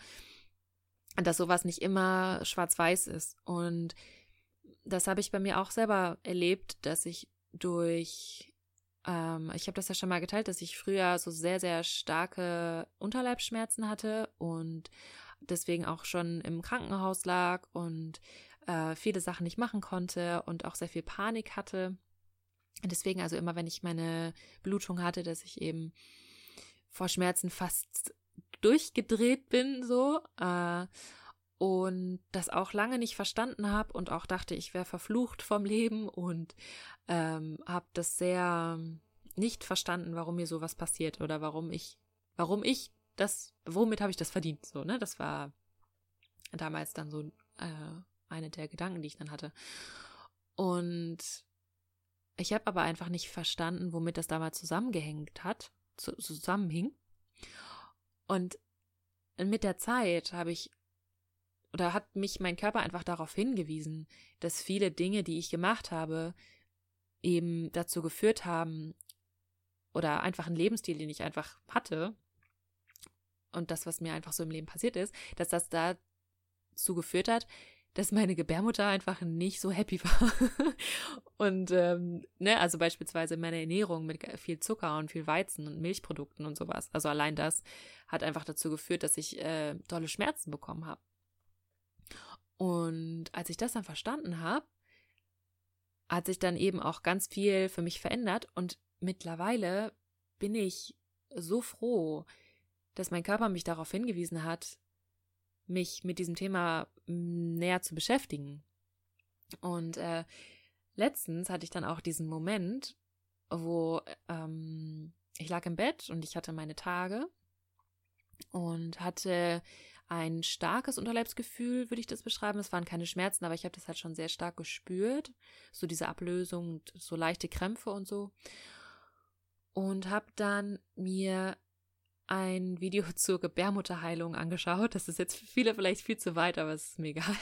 dass sowas nicht immer schwarz-weiß ist. Und das habe ich bei mir auch selber erlebt, dass ich durch ähm, ich habe das ja schon mal geteilt, dass ich früher so sehr, sehr starke Unterleibsschmerzen hatte und deswegen auch schon im Krankenhaus lag und äh, viele Sachen nicht machen konnte und auch sehr viel Panik hatte. Deswegen also immer, wenn ich meine Blutung hatte, dass ich eben vor Schmerzen fast durchgedreht bin, so. Äh, und das auch lange nicht verstanden habe und auch dachte, ich wäre verflucht vom Leben und ähm, habe das sehr nicht verstanden, warum mir sowas passiert oder warum ich, warum ich das, womit habe ich das verdient? So, ne? Das war damals dann so äh, eine der Gedanken, die ich dann hatte. Und ich habe aber einfach nicht verstanden, womit das damals zusammengehängt hat, zu, zusammenhing. Und mit der Zeit habe ich oder hat mich mein Körper einfach darauf hingewiesen, dass viele Dinge, die ich gemacht habe, eben dazu geführt haben oder einfach ein Lebensstil, den ich einfach hatte, und das, was mir einfach so im Leben passiert ist, dass das dazu geführt hat, dass meine Gebärmutter einfach nicht so happy *laughs* war. und, ähm, ne, also beispielsweise meine Ernährung mit viel Zucker und viel Weizen und Milchprodukten und sowas. Also allein das hat einfach dazu geführt, dass ich äh, dolle Schmerzen bekommen habe. Und als ich das dann verstanden habe, hat sich dann eben auch ganz viel für mich verändert und mittlerweile bin ich so froh, dass mein Körper mich darauf hingewiesen hat, mich mit diesem Thema mm, näher zu beschäftigen. Und äh, letztens hatte ich dann auch diesen Moment, wo ähm, ich lag im Bett und ich hatte meine Tage und hatte ein starkes Unterleibsgefühl, würde ich das beschreiben. Es waren keine Schmerzen, aber ich habe das halt schon sehr stark gespürt. So diese Ablösung so leichte Krämpfe und so. Und habe dann mir ein Video *laughs* zur Gebärmutterheilung angeschaut. Das ist jetzt für viele vielleicht viel zu weit, aber es ist mir egal.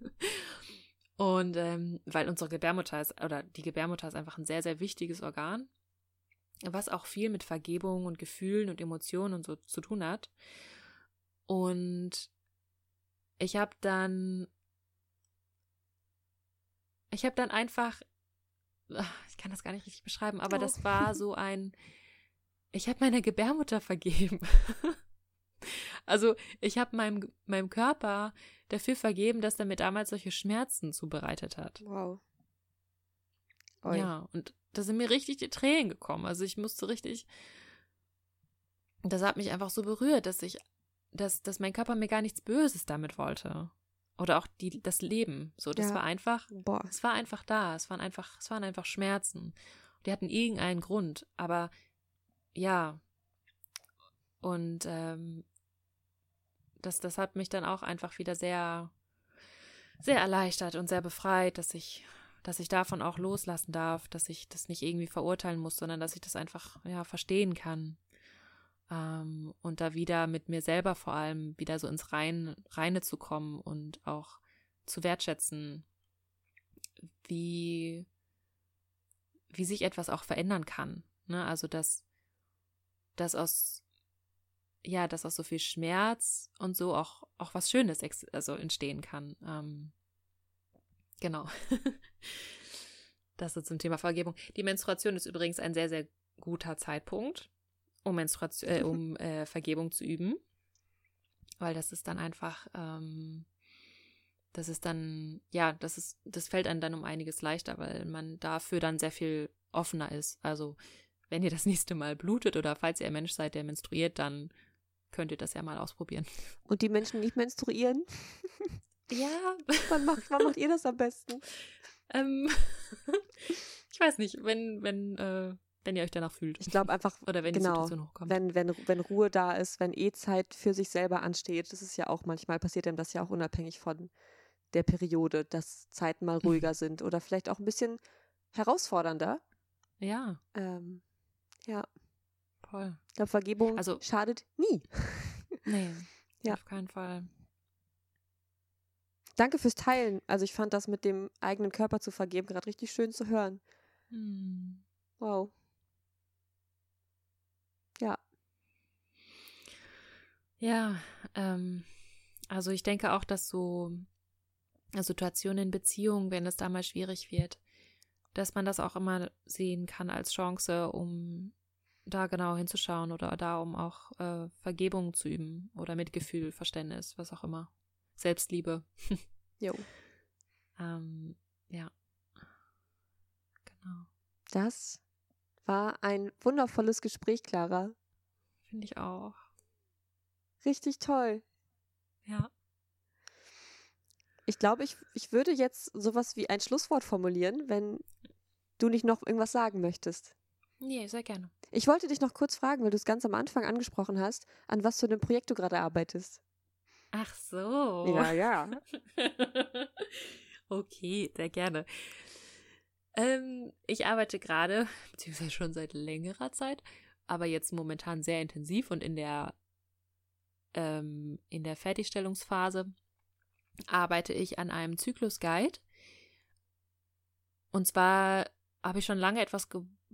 *laughs* Und ähm, weil unsere Gebärmutter ist, oder die Gebärmutter ist einfach ein sehr, sehr wichtiges Organ, was auch viel mit Vergebung und Gefühlen und Emotionen und so zu tun hat. Und ich habe dann, ich habe dann einfach, ich kann das gar nicht richtig beschreiben, aber oh. das war so ein, *laughs* ich habe meiner Gebärmutter vergeben. *laughs* also ich habe meinem, meinem Körper dafür vergeben, dass er mir damals solche Schmerzen zubereitet hat. Wow. Oi. Ja, und da sind mir richtig die Tränen gekommen. Also ich musste richtig. Das hat mich einfach so berührt, dass ich, dass, dass mein Körper mir gar nichts Böses damit wollte. Oder auch die, das Leben. So, das ja. war einfach, Boah. es war einfach da. Es waren einfach, es waren einfach Schmerzen. Die hatten irgendeinen Grund. Aber ja. Und ähm, das, das hat mich dann auch einfach wieder sehr, sehr erleichtert und sehr befreit, dass ich, dass ich davon auch loslassen darf, dass ich das nicht irgendwie verurteilen muss, sondern dass ich das einfach ja verstehen kann. Ähm, und da wieder mit mir selber vor allem wieder so ins Rein, Reine zu kommen und auch zu wertschätzen, wie, wie sich etwas auch verändern kann. Ne? Also, dass, dass aus, ja, dass aus so viel Schmerz und so auch, auch was Schönes also entstehen kann. Ähm, genau. *laughs* das ist zum Thema Vergebung. Die Menstruation ist übrigens ein sehr, sehr guter Zeitpunkt, um, Menstruation, äh, um *laughs* äh, Vergebung zu üben. Weil das ist dann einfach, ähm, das ist dann, ja, das ist, das fällt einem dann um einiges leichter, weil man dafür dann sehr viel offener ist. Also, wenn ihr das nächste Mal blutet oder falls ihr ein Mensch seid, der menstruiert, dann könnt ihr das ja mal ausprobieren. Und die Menschen nicht menstruieren? Ja. *laughs* Wann macht, wann macht ihr das am besten? Ähm, *laughs* ich weiß nicht, wenn, wenn, äh, wenn ihr euch danach fühlt. Ich glaube einfach, *laughs* oder wenn genau, die Situation hochkommt. Wenn, wenn, wenn Ruhe da ist, wenn eh Zeit für sich selber ansteht, das ist ja auch manchmal passiert einem das ja auch unabhängig von der Periode, dass Zeiten mal ruhiger sind oder vielleicht auch ein bisschen herausfordernder. Ja. Ähm, ja. Voll. Ich glaube, Vergebung also, schadet nie. *laughs* Nee, ja. auf keinen Fall. Danke fürs Teilen. Also ich fand das mit dem eigenen Körper zu vergeben gerade richtig schön zu hören. Hm. Wow. Ja. Ja, ähm, also ich denke auch, dass so Situationen in Beziehungen, wenn es da mal schwierig wird, dass man das auch immer sehen kann als Chance, um da genau hinzuschauen oder da, um auch äh, Vergebung zu üben oder Mitgefühl, Verständnis, was auch immer. Selbstliebe. *laughs* Jo. ähm, ja. Genau. Das war ein wundervolles Gespräch, Clara. Finde ich auch. Richtig toll. Ja. Ich glaube, ich, ich würde jetzt sowas wie ein Schlusswort formulieren, wenn du nicht noch irgendwas sagen möchtest. Nee, sehr gerne. Ich wollte dich noch kurz fragen, weil du es ganz am Anfang angesprochen hast, an was für einem Projekt du gerade arbeitest. Ach so. Ja, ja. *laughs* okay, sehr gerne. Ähm, ich arbeite gerade, beziehungsweise schon seit längerer Zeit, aber jetzt momentan sehr intensiv und in der ähm, in der Fertigstellungsphase arbeite ich an einem Zyklusguide. Und zwar habe ich schon lange etwas,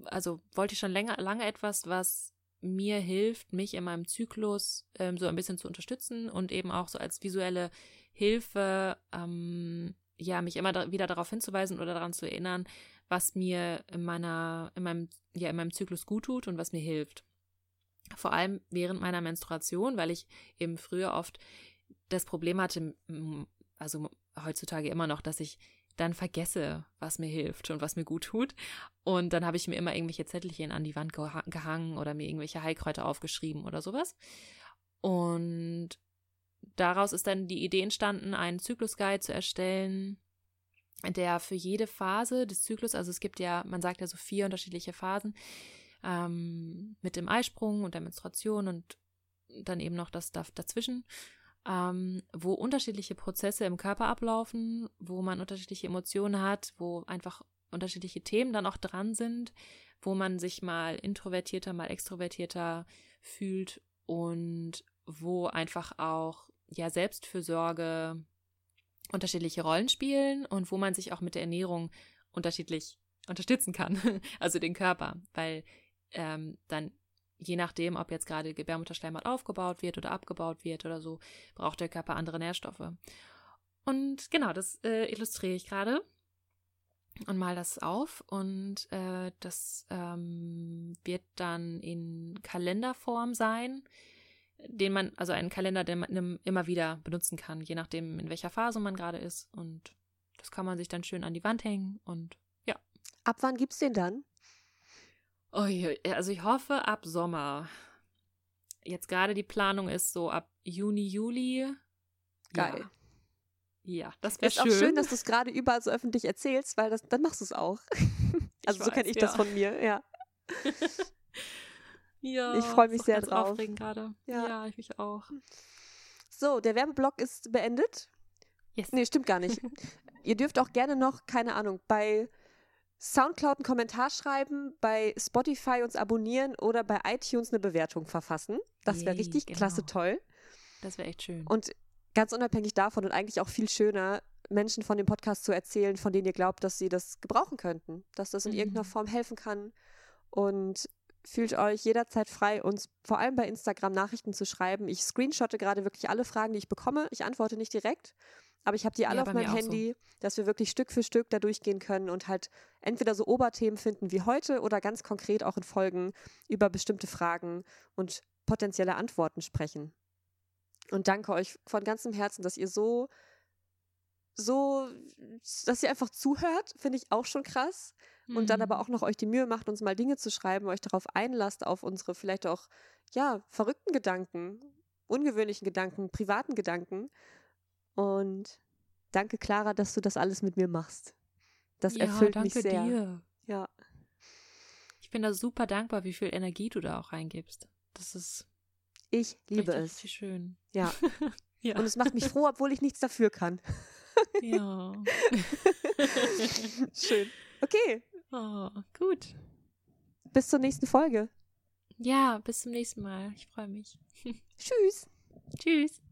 also wollte ich schon länger, lange etwas, was mir hilft, mich in meinem Zyklus ähm, so ein bisschen zu unterstützen und eben auch so als visuelle Hilfe, ähm, ja, mich immer da wieder darauf hinzuweisen oder daran zu erinnern, was mir in meiner, in meinem, ja, in meinem Zyklus gut tut und was mir hilft. Vor allem während meiner Menstruation, weil ich eben früher oft das Problem hatte, also heutzutage immer noch, dass ich dann vergesse, was mir hilft und was mir gut tut. Und dann habe ich mir immer irgendwelche Zettelchen an die Wand gehangen oder mir irgendwelche Heilkräuter aufgeschrieben oder sowas. Und daraus ist dann die Idee entstanden, einen Zyklusguide zu erstellen, der für jede Phase des Zyklus, also es gibt ja, man sagt ja so vier unterschiedliche Phasen, ähm, mit dem Eisprung und der Menstruation und dann eben noch das dazwischen ähm, wo unterschiedliche Prozesse im Körper ablaufen, wo man unterschiedliche Emotionen hat, wo einfach unterschiedliche Themen dann auch dran sind, wo man sich mal introvertierter, mal extrovertierter fühlt und wo einfach auch ja Selbstfürsorge unterschiedliche Rollen spielen und wo man sich auch mit der Ernährung unterschiedlich unterstützen kann, *laughs* also den Körper, weil ähm, dann je nachdem, ob jetzt gerade Gebärmutterschleimhaut aufgebaut wird oder abgebaut wird oder so, braucht der Körper andere Nährstoffe. Und genau, das äh, illustriere ich gerade und mal das auf und äh, das ähm, wird dann in Kalenderform sein, den man, also einen Kalender, den man immer wieder benutzen kann, je nachdem, in welcher Phase man gerade ist. Und das kann man sich dann schön an die Wand hängen und ja. Ab wann gibt es den dann? Oh, also ich hoffe ab Sommer. Jetzt gerade die Planung ist so ab Juni, Juli. Geil. Ja, ja das wäre schön. Ist auch schön, dass du es gerade überall so öffentlich erzählst, weil das, dann machst du es auch. *laughs* also so kenne ich ja. das von mir, ja. *laughs* ja. Ich freue mich sehr drauf. Aufregend gerade. Ja. ja, ich mich auch. So, der Werbeblock ist beendet. Yes. Nee, stimmt gar nicht. *laughs* Ihr dürft auch gerne noch, keine Ahnung, bei Soundcloud einen Kommentar schreiben, bei Spotify uns abonnieren oder bei iTunes eine Bewertung verfassen. Das wäre richtig genau. klasse toll. Das wäre echt schön. Und ganz unabhängig davon und eigentlich auch viel schöner, Menschen von dem Podcast zu erzählen, von denen ihr glaubt, dass sie das gebrauchen könnten, dass das in mhm. irgendeiner Form helfen kann. Und fühlt euch jederzeit frei, uns vor allem bei Instagram Nachrichten zu schreiben. Ich screenshotte gerade wirklich alle Fragen, die ich bekomme. Ich antworte nicht direkt, aber ich habe die alle ja, auf meinem Handy, so. dass wir wirklich Stück für Stück da durchgehen können und halt entweder so Oberthemen finden wie heute oder ganz konkret auch in Folgen über bestimmte Fragen und potenzielle Antworten sprechen. Und danke euch von ganzem Herzen, dass ihr so, so, dass ihr einfach zuhört, finde ich auch schon krass. Mhm. Und dann aber mhm. auch noch euch die Mühe macht, uns mal Dinge zu schreiben, euch darauf einlasst, auf unsere vielleicht auch, ja, verrückten Gedanken, ungewöhnlichen Gedanken, privaten Gedanken. Und danke, Clara, dass du das alles mit mir machst. Das ja, erfüllt mich sehr. Dir. Ja. Ich bin da super dankbar, wie viel Energie du da auch reingibst. Das ist. Ich liebe richtig, es. Richtig schön. Ja. *laughs* ja. Und es macht mich froh, obwohl ich nichts dafür kann. *laughs* ja. *laughs* schön. Okay. Oh, gut. Bis zur nächsten Folge. Ja, bis zum nächsten Mal. Ich freue mich. Tschüss. Tschüss.